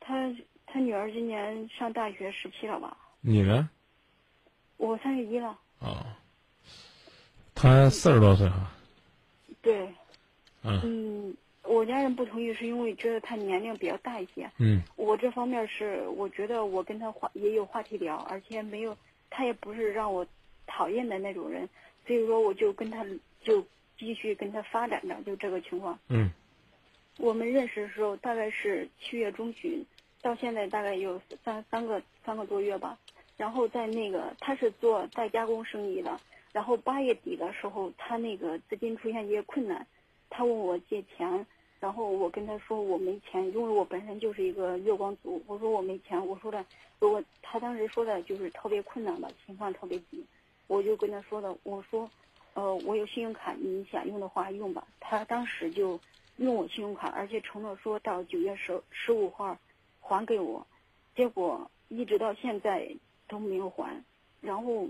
[SPEAKER 8] 他他女儿今年上大学十七了吧？
[SPEAKER 1] 你呢？
[SPEAKER 8] 我三十一了，
[SPEAKER 1] 啊，他四十多岁哈。
[SPEAKER 8] 对，
[SPEAKER 1] 嗯
[SPEAKER 8] 嗯，我家人不同意是因为觉得他年龄比较大一些，
[SPEAKER 1] 嗯
[SPEAKER 8] 我这方面是我觉得我跟他话也有话题聊，而且没有他也不是让我讨厌的那种人，所以说我就跟他就继续跟他发展着，就这个情况。
[SPEAKER 1] 嗯
[SPEAKER 8] 我们认识的时候大概是七月中旬，到现在大概有三三个三个多月吧。然后在那个他是做代加工生意的，然后八月底的时候他那个资金出现一些困难，他问我借钱，然后我跟他说我没钱，因为我本身就是一个月光族，我说我没钱，我说的如果他当时说的就是特别困难吧，情况特别急，我就跟他说的，我说，呃，我有信用卡，你想用的话用吧。他当时就用我信用卡，而且承诺说到九月十十五号还给我，结果一直到现在都没有还。然后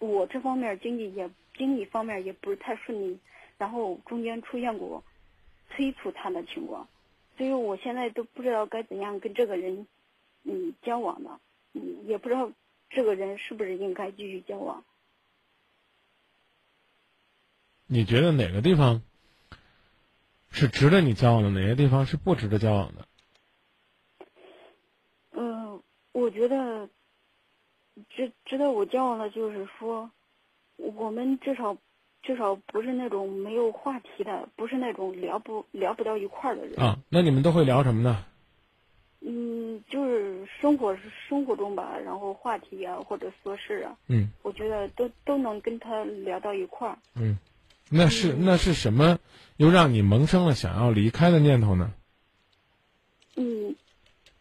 [SPEAKER 8] 我这方面经济也经济方面也不是太顺利，然后中间出现过催促他的情况，所以我现在都不知道该怎样跟这个人嗯交往了，嗯也不知道这个人是不是应该继续交往。
[SPEAKER 1] 你觉得哪个地方是值得你交往的，哪些地方是不值得交往的？
[SPEAKER 8] 嗯，我觉得值值得我交往的，就是说，我们至少至少不是那种没有话题的，不是那种聊不聊不到一块儿的人。
[SPEAKER 1] 啊，那你们都会聊什么呢？
[SPEAKER 8] 嗯，就是生活生活中吧，然后话题啊或者琐事啊，
[SPEAKER 1] 嗯
[SPEAKER 8] 我觉得都都能跟他聊到一块儿。
[SPEAKER 1] 嗯，那是那是什么又让你萌生了想要离开的念头呢？
[SPEAKER 8] 嗯，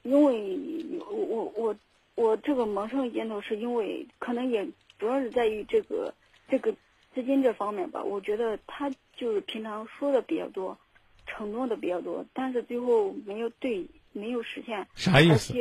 [SPEAKER 8] 因为我我我我这个萌生的念头是因为可能也主要是在于这个这个资金这方面吧。我觉得他就是平常说的比较多，承诺的比较多，但是最后没有对没有实现。
[SPEAKER 1] 啥意思？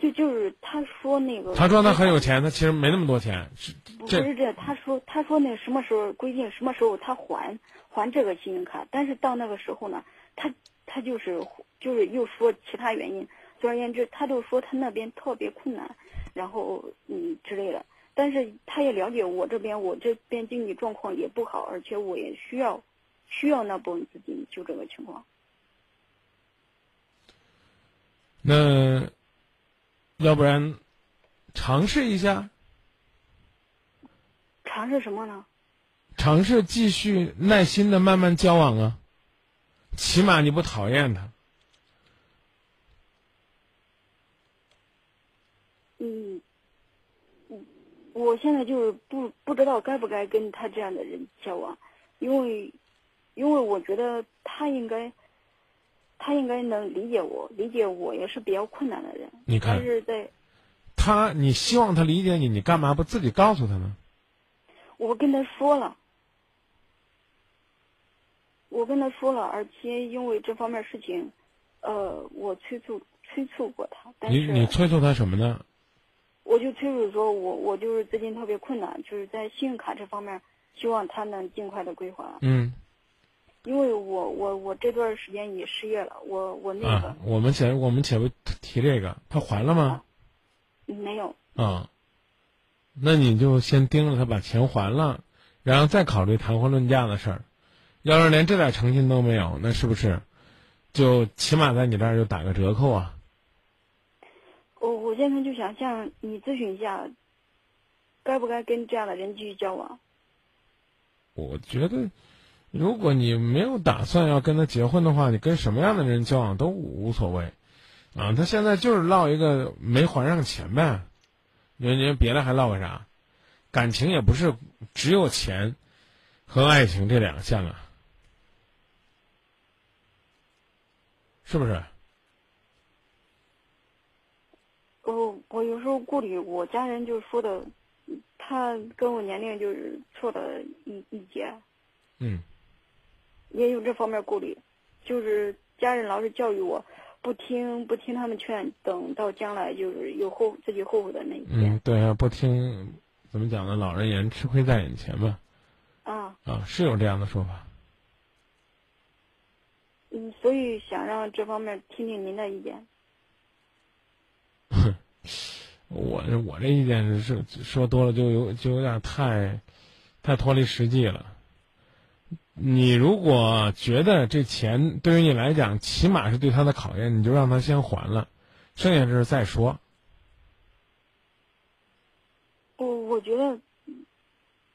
[SPEAKER 8] 就就是他说那个，
[SPEAKER 1] 他说他很有钱，他其实没那么多钱。
[SPEAKER 8] 不是这，他说他说那什么时候规定什么时候他还还这个信用卡，但是到那个时候呢，他他就是就是又说其他原因，总而言之，他就说他那边特别困难，然后嗯之类的。但是他也了解我这边，我这边经济状况也不好，而且我也需要需要那部分资金，就这个情况。
[SPEAKER 1] 那要不然尝试一下，
[SPEAKER 8] 尝试什么呢？
[SPEAKER 1] 尝试继续耐心的慢慢交往啊，起码你不讨厌他。
[SPEAKER 8] 嗯，嗯我现在就是不不知道该不该跟他这样的人交往，因为因为我觉得他应该他应该能理解我，理解我也是比较困难的人。
[SPEAKER 1] 你看
[SPEAKER 8] 但是在
[SPEAKER 1] 他，你希望他理解你，你干嘛不自己告诉他呢？
[SPEAKER 8] 我跟他说了，我跟他说了，而且因为这方面事情，呃，我催促催促过他，但
[SPEAKER 1] 你
[SPEAKER 8] 是
[SPEAKER 1] 你催促他什么呢？
[SPEAKER 8] 我就催促说我我就是资金特别困难，就是在信用卡这方面，希望他能尽快的归还，
[SPEAKER 1] 嗯
[SPEAKER 8] 因为我我我这段时间也失业了，我我那个、
[SPEAKER 1] 啊，我们且我们且不提这个，他还了吗？
[SPEAKER 8] 没有，
[SPEAKER 1] 啊，那你就先盯着他把钱还了，然后再考虑谈婚论嫁的事儿。要是连这点诚信都没有，那是不是就起码在你这儿就打个折扣啊？
[SPEAKER 8] 我现在就想向你咨询一下，该不该跟这样的人继续交往？
[SPEAKER 1] 我觉得，如果你没有打算要跟他结婚的话，你跟什么样的人交往都无所谓。啊，他现在就是落一个没还上钱呗，你你别的还落个啥？感情也不是只有钱和爱情这两项啊，是不是？
[SPEAKER 8] 我我有时候顾虑，我家人就说的，他跟我年龄就是错了一一截，
[SPEAKER 1] 嗯
[SPEAKER 8] 也有这方面顾虑，就是家人老是教育我，不听不听他们劝，等到将来就是有后自己后悔的那一天。
[SPEAKER 1] 嗯，对啊，不听怎么讲呢？老人言，吃亏在眼前嘛。
[SPEAKER 8] 啊，
[SPEAKER 1] 啊，是有这样的说法。
[SPEAKER 8] 嗯，所以想让这方面听听您的意见。
[SPEAKER 1] 哼 我我这意见是说多了就有就有点太，太脱离实际了。你如果觉得这钱对于你来讲起码是对他的考验，你就让他先还了，剩下的事再说。
[SPEAKER 8] 我我觉得，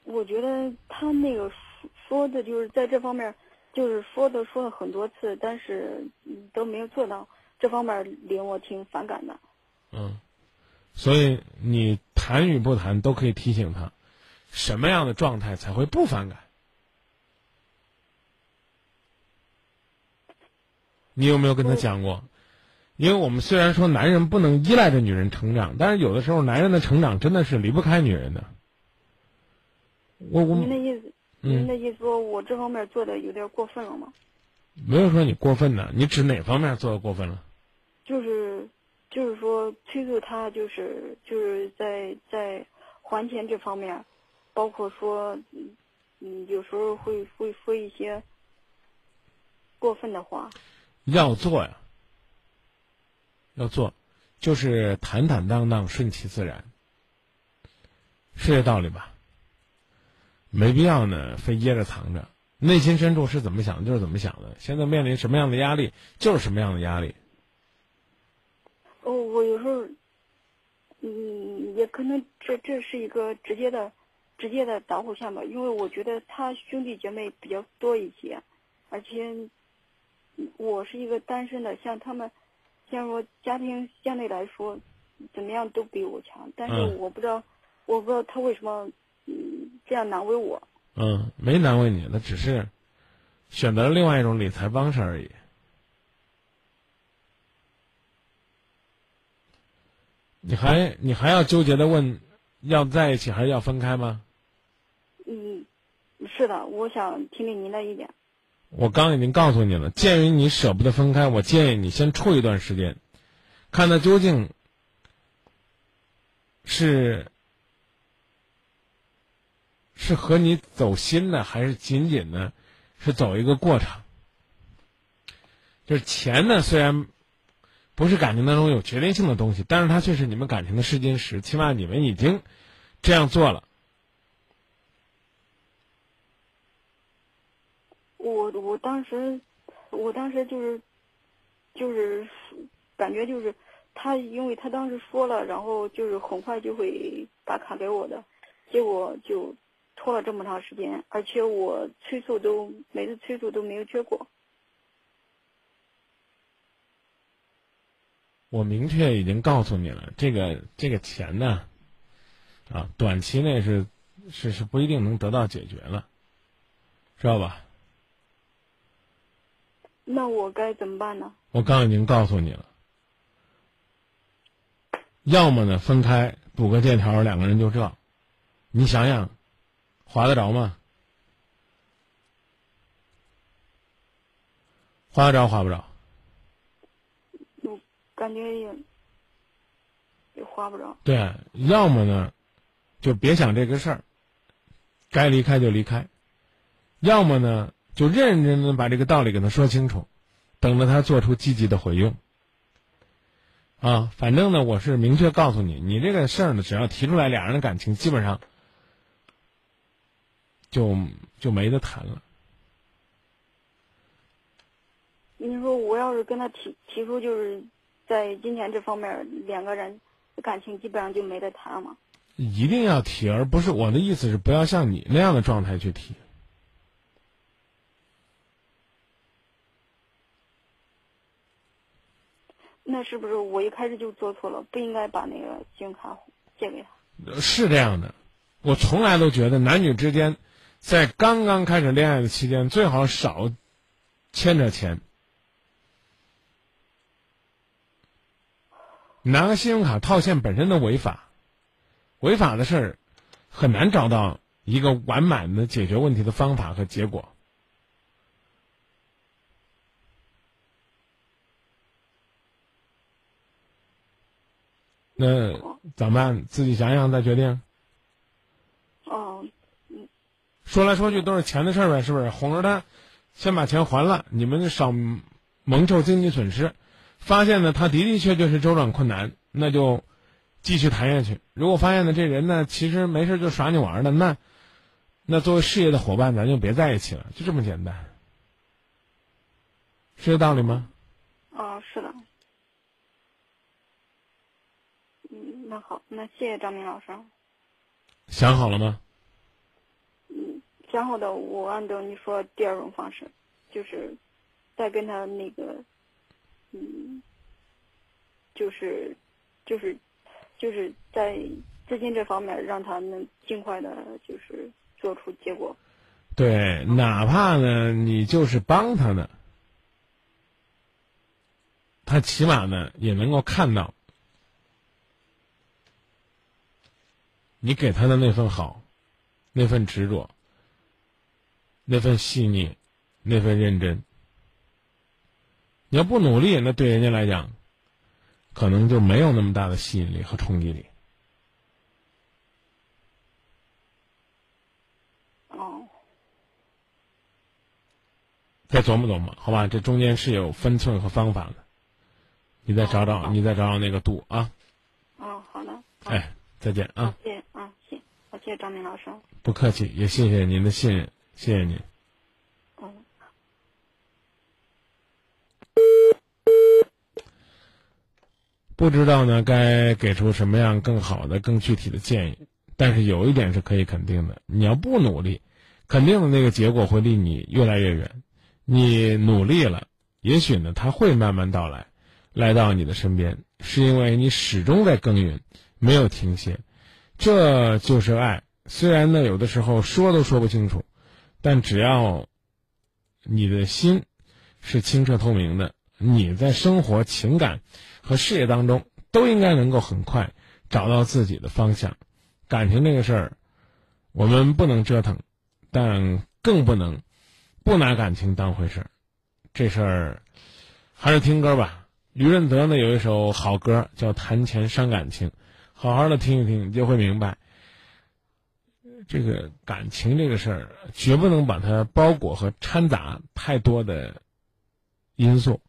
[SPEAKER 8] 我觉得他那个说说的就是在这方面，就是说的说了很多次，但是都没有做到，这方面令我挺反感的。
[SPEAKER 1] 嗯，所以你谈与不谈都可以提醒他，什么样的状态才会不反感。你有没有跟他讲过？因为我们虽然说男人不能依赖着女人成长，但是有的时候男人的成长真的是离不开女人的。我我
[SPEAKER 8] 您的意思，您
[SPEAKER 1] 嗯，
[SPEAKER 8] 的意思说我这方面做的有点过分了吗？
[SPEAKER 1] 没有说你过分的，你指哪方面做的过分了？
[SPEAKER 8] 就是就是说催促他，就是就是在在还钱这方面，包括说嗯有时候会会说一些过分的话。
[SPEAKER 1] 要做呀，要做，就是坦坦荡荡、顺其自然，是这道理吧？没必要呢，非掖着藏着。内心深处是怎么想就是怎么想的。现在面临什么样的压力，就是什么样的压力。
[SPEAKER 8] 哦，我有时候，嗯，也可能这这是一个直接的、直接的导火线吧，因为我觉得他兄弟姐妹比较多一些，而且嗯我是一个单身的，像他们，像说家庭相对来说怎么样都比我强，但是
[SPEAKER 1] 嗯
[SPEAKER 8] 我不知道，我不知道他为什么嗯这样难为我。
[SPEAKER 1] 嗯，没难为你，他只是选择了另外一种理财方式而已。你还你还要纠结的问，要在一起还是要分开吗？
[SPEAKER 8] 嗯，是的，我想听听您的意见。
[SPEAKER 1] 我刚已经告诉你了，鉴于你舍不得分开，我建议你先处一段时间，看他究竟是是和你走心呢，还是仅仅呢是走一个过场。就是钱呢，虽然不是感情当中有决定性的东西，但是它却是你们感情的试金石，起码你们已经这样做了。
[SPEAKER 8] 我我当时，我当时就是，就是感觉就是他因为他当时说了，然后就是很快就会打卡给我的，结果就拖了这么长时间，而且我催促都每次催促都没有结果。
[SPEAKER 1] 我明确已经告诉你了，这个这个钱呢，啊，短期内是是是不一定能得到解决了，知道吧？
[SPEAKER 8] 那我该怎么办呢？
[SPEAKER 1] 我刚已经告诉你了，要么呢分开补个借条，两个人就这，你想想，划得着吗？划得着划不着？
[SPEAKER 8] 我感觉也也花不着。
[SPEAKER 1] 对，要么呢，就别想这个事儿，该离开就离开；要么呢，就认认真真把这个道理给他说清楚，等着他做出积极的回应。啊，反正呢，我是明确告诉你，你这个事儿呢，只要提出来，俩人的感情基本上就就没得谈了。
[SPEAKER 8] 你说我要是跟他提提出，就是在金钱这方面，两个人感情基本上就没得谈了嘛。
[SPEAKER 1] 一定要提，而不是我的意思是不要像你那样的状态去提。
[SPEAKER 8] 那是不是我一开始就做错了，不应该把那个信用卡借给他？
[SPEAKER 1] 是这样的，我从来都觉得男女之间，在刚刚开始恋爱的期间，最好少牵着钱。拿个信用卡套现本身都违法，违法的事儿很难找到一个完满的解决问题的方法和结果。那怎么办？自己想想再决定。
[SPEAKER 8] 哦，嗯
[SPEAKER 1] 说来说去都是钱的事儿呗，是不是？哄着他，先把钱还了，你们少蒙受经济损失。发现呢，他的的确确是周转困难，那就继续谈下去。如果发现呢，这人呢其实没事就耍你玩的，那那作为事业的伙伴，咱就别在一起了，就这么简单，是这道理吗？
[SPEAKER 8] 哦，是的。嗯，那好，那谢谢张明老师。
[SPEAKER 1] 想好了吗？
[SPEAKER 8] 嗯，想好的，我按照你说第二种方式，就是再跟他那个，嗯，就是，就是，就是在资金这方面让他能尽快的，就是做出结果。
[SPEAKER 1] 对，哪怕呢你就是帮他呢，他起码呢也能够看到你给他的那份好，那份执着，那份细腻，那份认真。你要不努力，那对人家来讲，可能就没有那么大的吸引力和冲击力。
[SPEAKER 8] 哦，
[SPEAKER 1] 再琢磨琢磨，好吧？这中间是有分寸和方法的，你再找找，你再找找那个度啊！
[SPEAKER 8] 哦，好的。好
[SPEAKER 1] 哎，再见啊！
[SPEAKER 8] 谢啊，谢，我，谢谢张明老师。
[SPEAKER 1] 不客气，也谢谢您的信任，谢谢您。
[SPEAKER 8] 嗯。
[SPEAKER 1] 不知道呢，该给出什么样更好的、更具体的建议。但是有一点是可以肯定的：你要不努力，肯定的那个结果会离你越来越远。你努力了，也许呢，它会慢慢到来，来到你的身边，是因为你始终在耕耘，没有停歇。这就是爱。虽然呢，有的时候说都说不清楚，但只要你的心是清澈透明的，你在生活、情感和事业当中都应该能够很快找到自己的方向。感情这个事儿，我们不能折腾，但更不能不拿感情当回事儿。这事儿还是听歌吧。于润德呢有一首好歌叫《谈钱伤感情》，好好的听一听，你就会明白，这个感情这个事儿绝不能把它包裹和掺杂太多的因素，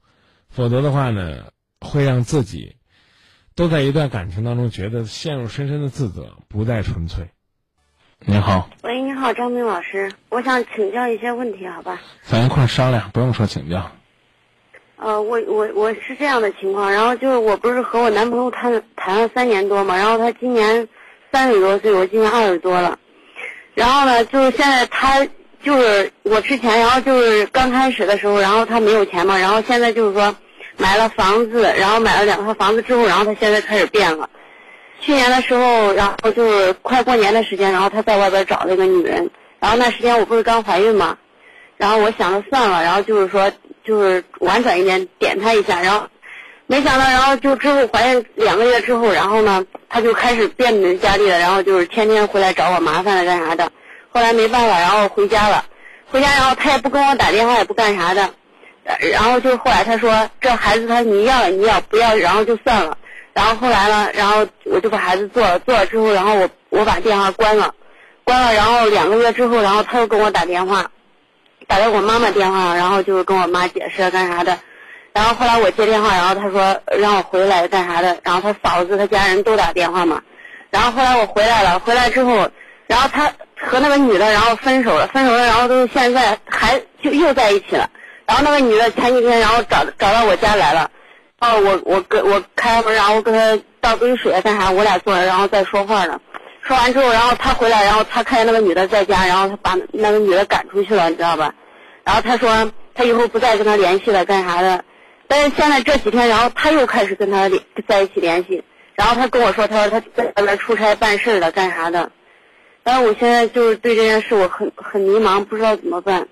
[SPEAKER 1] 否则的话呢，会让自己都在一段感情当中觉得陷入深深的自责，不再纯粹。您好，
[SPEAKER 9] 喂，你好，张明老师，我想请教一些问题，好吧？
[SPEAKER 1] 咱一块儿商量，不用说请教。
[SPEAKER 9] 呃，我我我是这样的情况，然后就是我不是和我男朋友谈谈了三年多嘛，然后他今年三十多岁，我今年二十多了，然后呢，就是现在他就是我之前，然后就是刚开始的时候，然后他没有钱嘛，然后现在就是说买了房子，然后买了两套房子之后，然后他现在开始变了。去年的时候，然后就是快过年的时间，然后他在外边找了一个女人，然后那时间我不是刚怀孕嘛，然后我想着算了，然后就是说就是婉转一点点他一下，然后没想到，然后就之后怀孕两个月之后，然后呢他就开始变本加厉的，然后就是天天回来找我麻烦了干啥的，后来没办法，然后回家了，回家然后他也不跟我打电话，也不干啥的，然后就后来他说这孩子他你要你要不要，然后就算了。然后后来呢，然后我就把孩子做了，做了之后，然后我我把电话关了，关了，然后两个月之后，然后他又跟我打电话，打给我妈妈电话，然后就是跟我妈解释干啥的，然后后来我接电话，然后他说让我回来干啥的，然后他嫂子他家人都打电话嘛，然后后来我回来了，回来之后，然后他和那个女的然后分手了，分手了，然后都现在还就又在一起了，然后那个女的前几天然后找找到我家来了。哦，我我跟我开门，然后跟他倒杯水干啥，我俩坐着，然后再说话呢。说完之后，然后他回来，然后他看见那个女的在家，然后他把那个女的赶出去了，你知道吧？然后他说他以后不再跟他联系了，干啥的？但是现在这几天，然后他又开始跟他联在一起联系，然后他跟我说，他说他在外边出差办事了，干啥的？但是我现在就是对这件事我很很迷茫，不知道怎么办。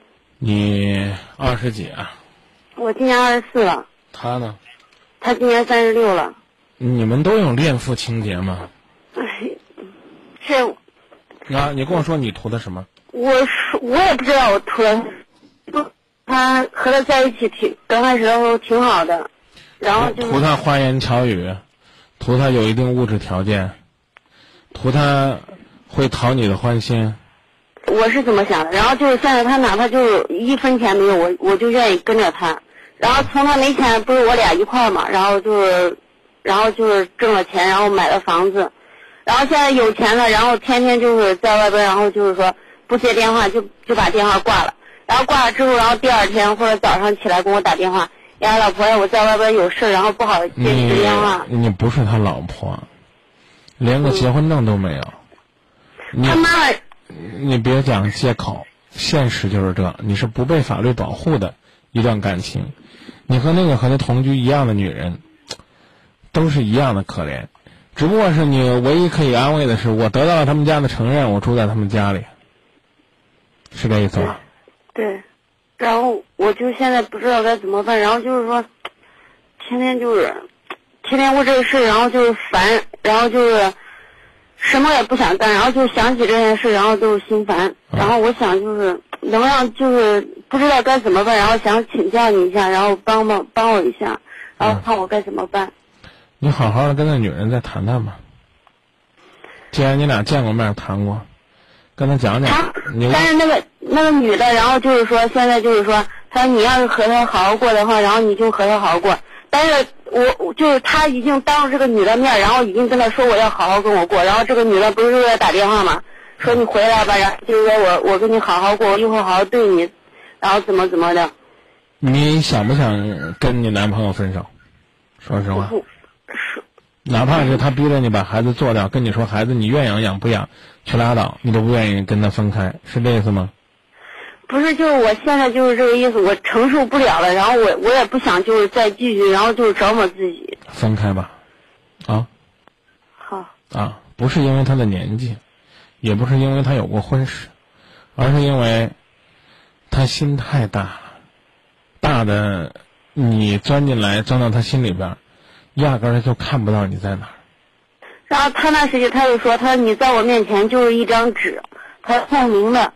[SPEAKER 1] 你二十几啊？
[SPEAKER 9] 我今年二十四了，
[SPEAKER 1] 他呢？
[SPEAKER 9] 他今年三十六了。
[SPEAKER 1] 你们都有恋父情节吗？
[SPEAKER 9] 哎，这
[SPEAKER 1] 啊，你跟我说你图的什么？
[SPEAKER 9] 我说我也不知道我图了，他和他在一起挺刚开始的时候挺好的，然后就是
[SPEAKER 1] 图他花言巧语，图他有一定物质条件，图他会讨你的欢心。
[SPEAKER 9] 我是怎么想的。然后就是现在他哪怕就是一分钱没有，我我就愿意跟着他。然后从他没钱，不是我俩一块儿嘛，然后就是，然后就是挣了钱，然后买了房子，然后现在有钱了，然后天天就是在外边，然后就是说不接电话就就把电话挂了，然后挂了之后，然后第二天或者早上起来跟我打电话，呀，老婆呀，我在外边有事儿，然后不好接你
[SPEAKER 1] 你
[SPEAKER 9] 的电话。
[SPEAKER 1] 你不是他老婆，连个结婚证都没有。你
[SPEAKER 9] 他妈妈
[SPEAKER 1] 你别讲借口，现实就是这，你是不被法律保护的一段感情。你和那个和他同居一样的女人，都是一样的可怜，只不过是你唯一可以安慰的是，我得到了他们家的承认，我住在他们家里，是这意思吧？
[SPEAKER 9] 对，然后我就现在不知道该怎么办，然后就是说，天天就是，天天为这个事，然后就是烦，然后就是什么也不想干，然后就想起这件事，然后就是心烦，然后我想就是能让就是不知道该怎么办，然后想请教你一下，然后帮帮帮我一下，然后看我该怎么办。
[SPEAKER 1] 你好好的跟那女人再谈谈吧。既然你俩见过面谈过，跟她讲讲。你
[SPEAKER 9] 但是那个那个女的，然后就是说，现在就是说，她说你要是和她好好过的话，然后你就和她好好过。但是我我就是他已经当着这个女的面，然后已经跟她说我要好好跟我过，然后这个女的不是又在打电话吗？说你回来吧，然后就是说我我跟你好好过，我以后好好对你，然后怎么怎么的。
[SPEAKER 1] 你想不想跟你男朋友分手？说实话，
[SPEAKER 9] 不是
[SPEAKER 1] 哪怕是他逼着你把孩子做掉，跟你说孩子你愿养养不养，去拉倒，你都不愿意跟他分开，是这意思吗？
[SPEAKER 9] 不是，就是我现在就是这个意思，我承受不了了，然后我我也不想就是再继续，然后就是折磨自己。
[SPEAKER 1] 分开吧，啊
[SPEAKER 9] 好，
[SPEAKER 1] 啊，不是因为他的年纪，也不是因为他有过婚史，而是因为他心太大了，大的你钻进来钻到他心里边，压根儿就看不到你在哪儿。
[SPEAKER 9] 然后他那时间他就说，他说你在我面前就是一张纸，他透明的。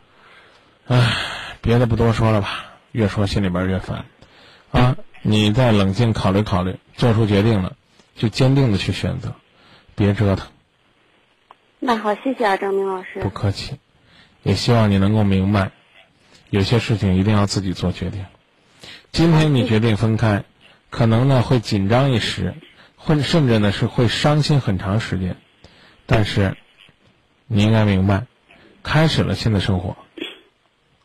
[SPEAKER 1] 唉，别的不多说了吧，越说心里边越烦。啊，你再冷静考虑考虑，做出决定了，就坚定的去选择，别折腾。
[SPEAKER 9] 那好，谢谢啊，张明老师
[SPEAKER 1] 不。客气，也希望你能够明白，有些事情一定要自己做决定。今天你决定分开，可能呢会紧张一时，会甚至呢是会伤心很长时间，但是你应该明白，开始了新的生活，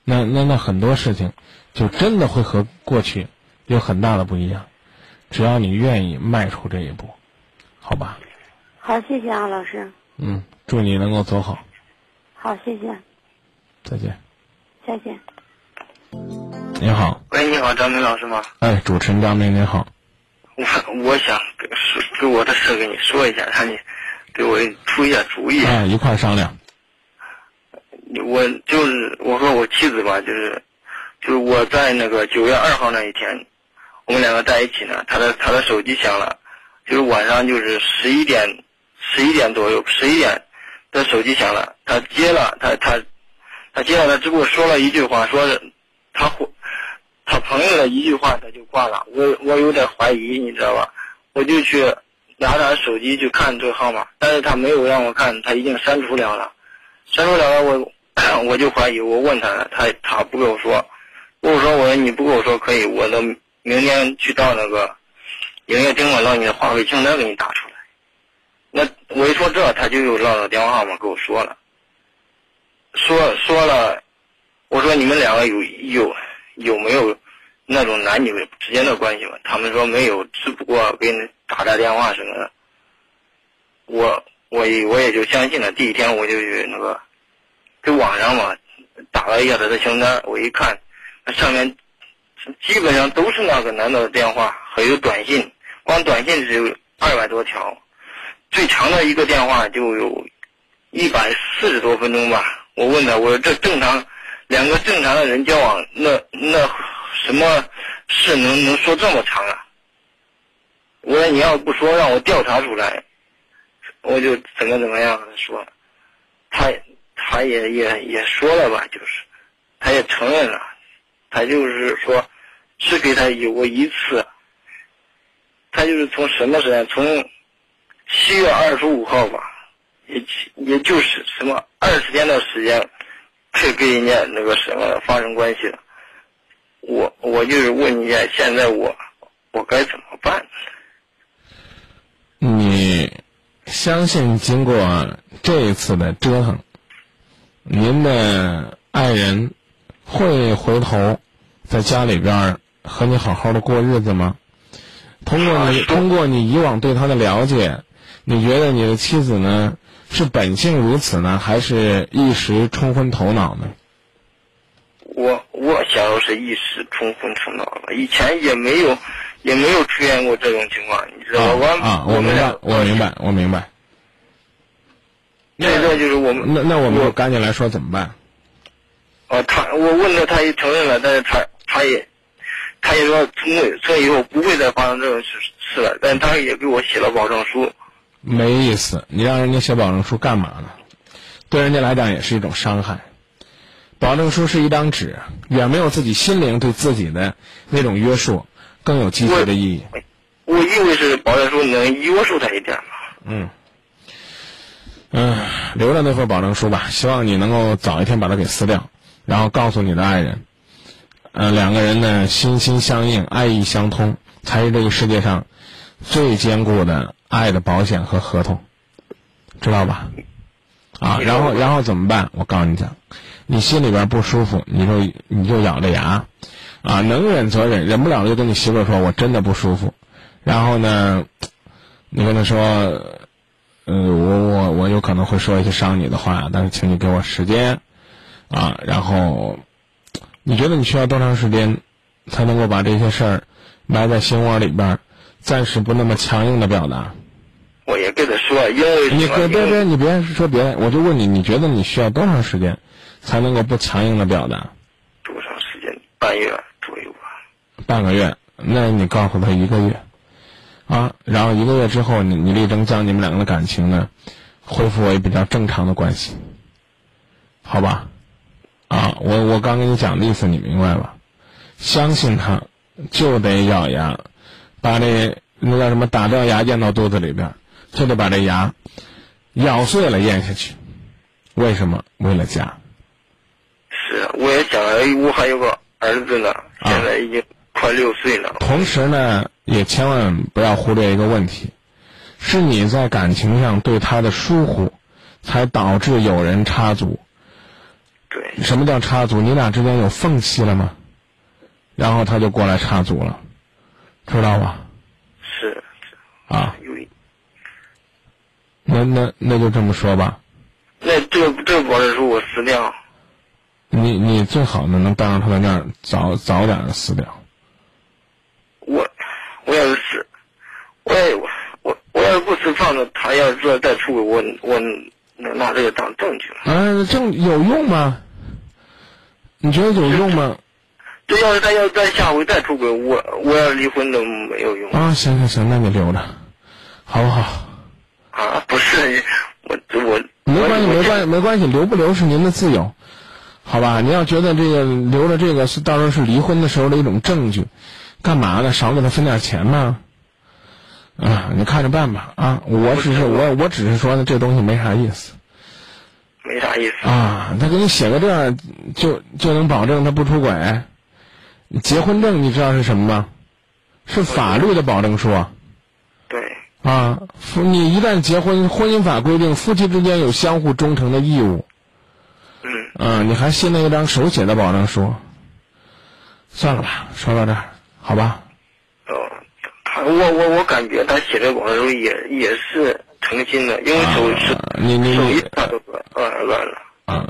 [SPEAKER 1] 那那那很多事情就真的会和过去有很大的不一样。只要你愿意迈出这一步，好吧？
[SPEAKER 9] 好，谢谢啊，老师。
[SPEAKER 1] 嗯，祝你能够走好，
[SPEAKER 9] 好，谢谢，
[SPEAKER 1] 再见。
[SPEAKER 9] 再见。
[SPEAKER 1] 你好，
[SPEAKER 10] 喂，你好，张明老师吗？
[SPEAKER 1] 哎，主持人张明你好，
[SPEAKER 10] 我我想跟说给我的事跟你说一下，让你给我出一下主意。
[SPEAKER 1] 哎，一块儿商量。
[SPEAKER 10] 我就是我和我妻子吧，就是就是我在那个九月二号那一天，我们两个在一起呢，他的他的手机响了，就是晚上就是十一点十一点左右，十一点的手机响了，他接了，他他他接了，他只不过说了一句话，说是他他朋友的一句话他就挂了，我我有点怀疑，你知道吧？我就去拿他手机去看这个号码，但是他没有让我看，他已经删除了了，删除了了我我就怀疑，我问他，他他不跟我说，跟我说我说你不跟我说可以，我能明天去到那个营业厅我让你的话费清单给你打出来。那我一说这，他就又唠到电话号码跟我说了，说说了，我说你们两个有有有没有那种男女之间的关系吗？他们说没有，只不过给你打打电话什么的。我我也我也就相信了。第一天我就去那个给网上嘛打了一下他的清单，我一看，那上面基本上都是那个男的的电话，还有短信，光短信只有二百多条，最长的一个电话就有一百四十多分钟吧。我问他，我说这正常，两个正常的人交往，那那什么事能能说这么长啊？我说你要不说让我调查出来，我就怎么怎么样。他说，他他也也也说了吧，就是，他也承认了，他就是说，是给他有过一次，他就是从什么时间，从七月二十五号吧，也也就是什么二十天的时间，去跟人家那个什么发生关系了。我我就是问一下，现在我我该怎么办？
[SPEAKER 1] 你相信经过这一次的折腾，您的爱人会回头在家里边儿和你好好的过日子吗？通过你通过你以往对他的了解，你觉得你的妻子呢是本性如此呢，还是一时冲昏头脑呢？
[SPEAKER 10] 我我想要是一时冲昏头脑了，以前也没有也没有出现过这种情况，你知道吧？
[SPEAKER 1] 啊，
[SPEAKER 10] 我
[SPEAKER 1] 明白，我明白，我明白。
[SPEAKER 10] 这个就是我们
[SPEAKER 1] 那那我们就赶紧来说怎么办？
[SPEAKER 10] 哦，他我问了，他也承认了，但是他他也他也说从从以后不会再发生这种事事了，但他也给我写了保证书。
[SPEAKER 1] 没意思，你让人家写保证书干嘛呢？对人家来讲也是一种伤害。保证书是一张纸，远没有自己心灵对自己的那种约束更有积极的意义。
[SPEAKER 10] 我以为是保证书能约束他一点嘛。
[SPEAKER 1] 嗯，嗯，留着那份保证书吧，希望你能够早一天把它给撕掉，然后告诉你的爱人，呃，两个人呢心心相印，爱意相通，才是这个世界上最坚固的爱的保险和合同，知道吧？啊，然后然后怎么办？我告诉你讲，你心里边不舒服，你就你就咬着牙，啊，能忍则忍，忍不了就跟你媳妇说，我真的不舒服，然后呢，你跟她说，呃，我我我有可能会说一些伤你的话，但是请你给我时间，啊，然后，你觉得你需要多长时间，才能够把这些事儿埋在心窝里边儿，暂时不那么强硬的表达？
[SPEAKER 10] 我也跟他说，因为
[SPEAKER 1] 你别别别，你别说别的，我就问你，你觉得你需要多长时间，才能够不强硬的表达？
[SPEAKER 10] 多长时间？半月左右吧。
[SPEAKER 1] 半个月，那你告诉他一个月，啊，然后一个月之后，你你力争将你们两个的感情呢，恢复为比较正常的关系，好吧？啊，我我刚跟你讲的意思，你明白吧？相信他，就得咬牙，把这那叫什么打掉牙咽到肚子里边，就得把这牙咬碎了咽下去。为什么？为了家。
[SPEAKER 10] 是，我也想，我还有个儿子呢，现在已经快六岁了。
[SPEAKER 1] 同时呢，也千万不要忽略一个问题，是你在感情上对他的疏忽，才导致有人插足。
[SPEAKER 10] 对，
[SPEAKER 1] 什么叫插足？你俩之间有缝隙了吗？然后他就过来插足了。知道吧？
[SPEAKER 10] 是
[SPEAKER 1] 啊。那那那就这么说吧，
[SPEAKER 10] 那这个这个保证书我撕掉，
[SPEAKER 1] 你你最好呢能当着他的面儿早早点的撕掉。
[SPEAKER 10] 我我要是死，我也我我我要是不撕放着，他要是再出轨，我我能拿这个当证据了。
[SPEAKER 1] 啊，证有用吗？你觉得有用吗？
[SPEAKER 10] 这要是他要再下回再出轨，我我要离婚都没有用
[SPEAKER 1] 啊，行行行，那你留着，好不好？
[SPEAKER 10] 啊！不是，我我
[SPEAKER 1] 没关系，没关系，没关系，留不留是您的自由，好吧？你要觉得这个留着这个是到时候是离婚的时候的一种证据，干嘛呢？少给他分点钱吗？啊，你看着办吧啊！我只是我我只是说呢，这东西没啥意思
[SPEAKER 10] 没啥意思。
[SPEAKER 1] 啊。他给你写个这样，就就能保证他不出轨？结婚证你知道是什么吗？是法律的保证书。
[SPEAKER 10] 对，
[SPEAKER 1] 啊，夫你一旦结婚，婚姻法规定夫妻之间有相互忠诚的义务。
[SPEAKER 10] 嗯，
[SPEAKER 1] 啊，你还信了一张手写的保证书？算了吧，说到这儿，好吧？
[SPEAKER 10] 哦，他我我我感觉他写这保证书也也是诚心的，因为手是、
[SPEAKER 1] 啊你你
[SPEAKER 10] 手都乱乱了。
[SPEAKER 1] 啊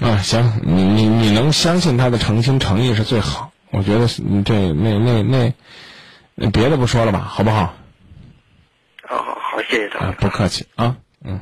[SPEAKER 1] 啊，行，你你你能相信他的诚心诚意是最好。我觉得是这那那那那别的不说了吧，好不好？
[SPEAKER 10] 好好好，谢谢他。
[SPEAKER 1] 啊，不客气啊，嗯。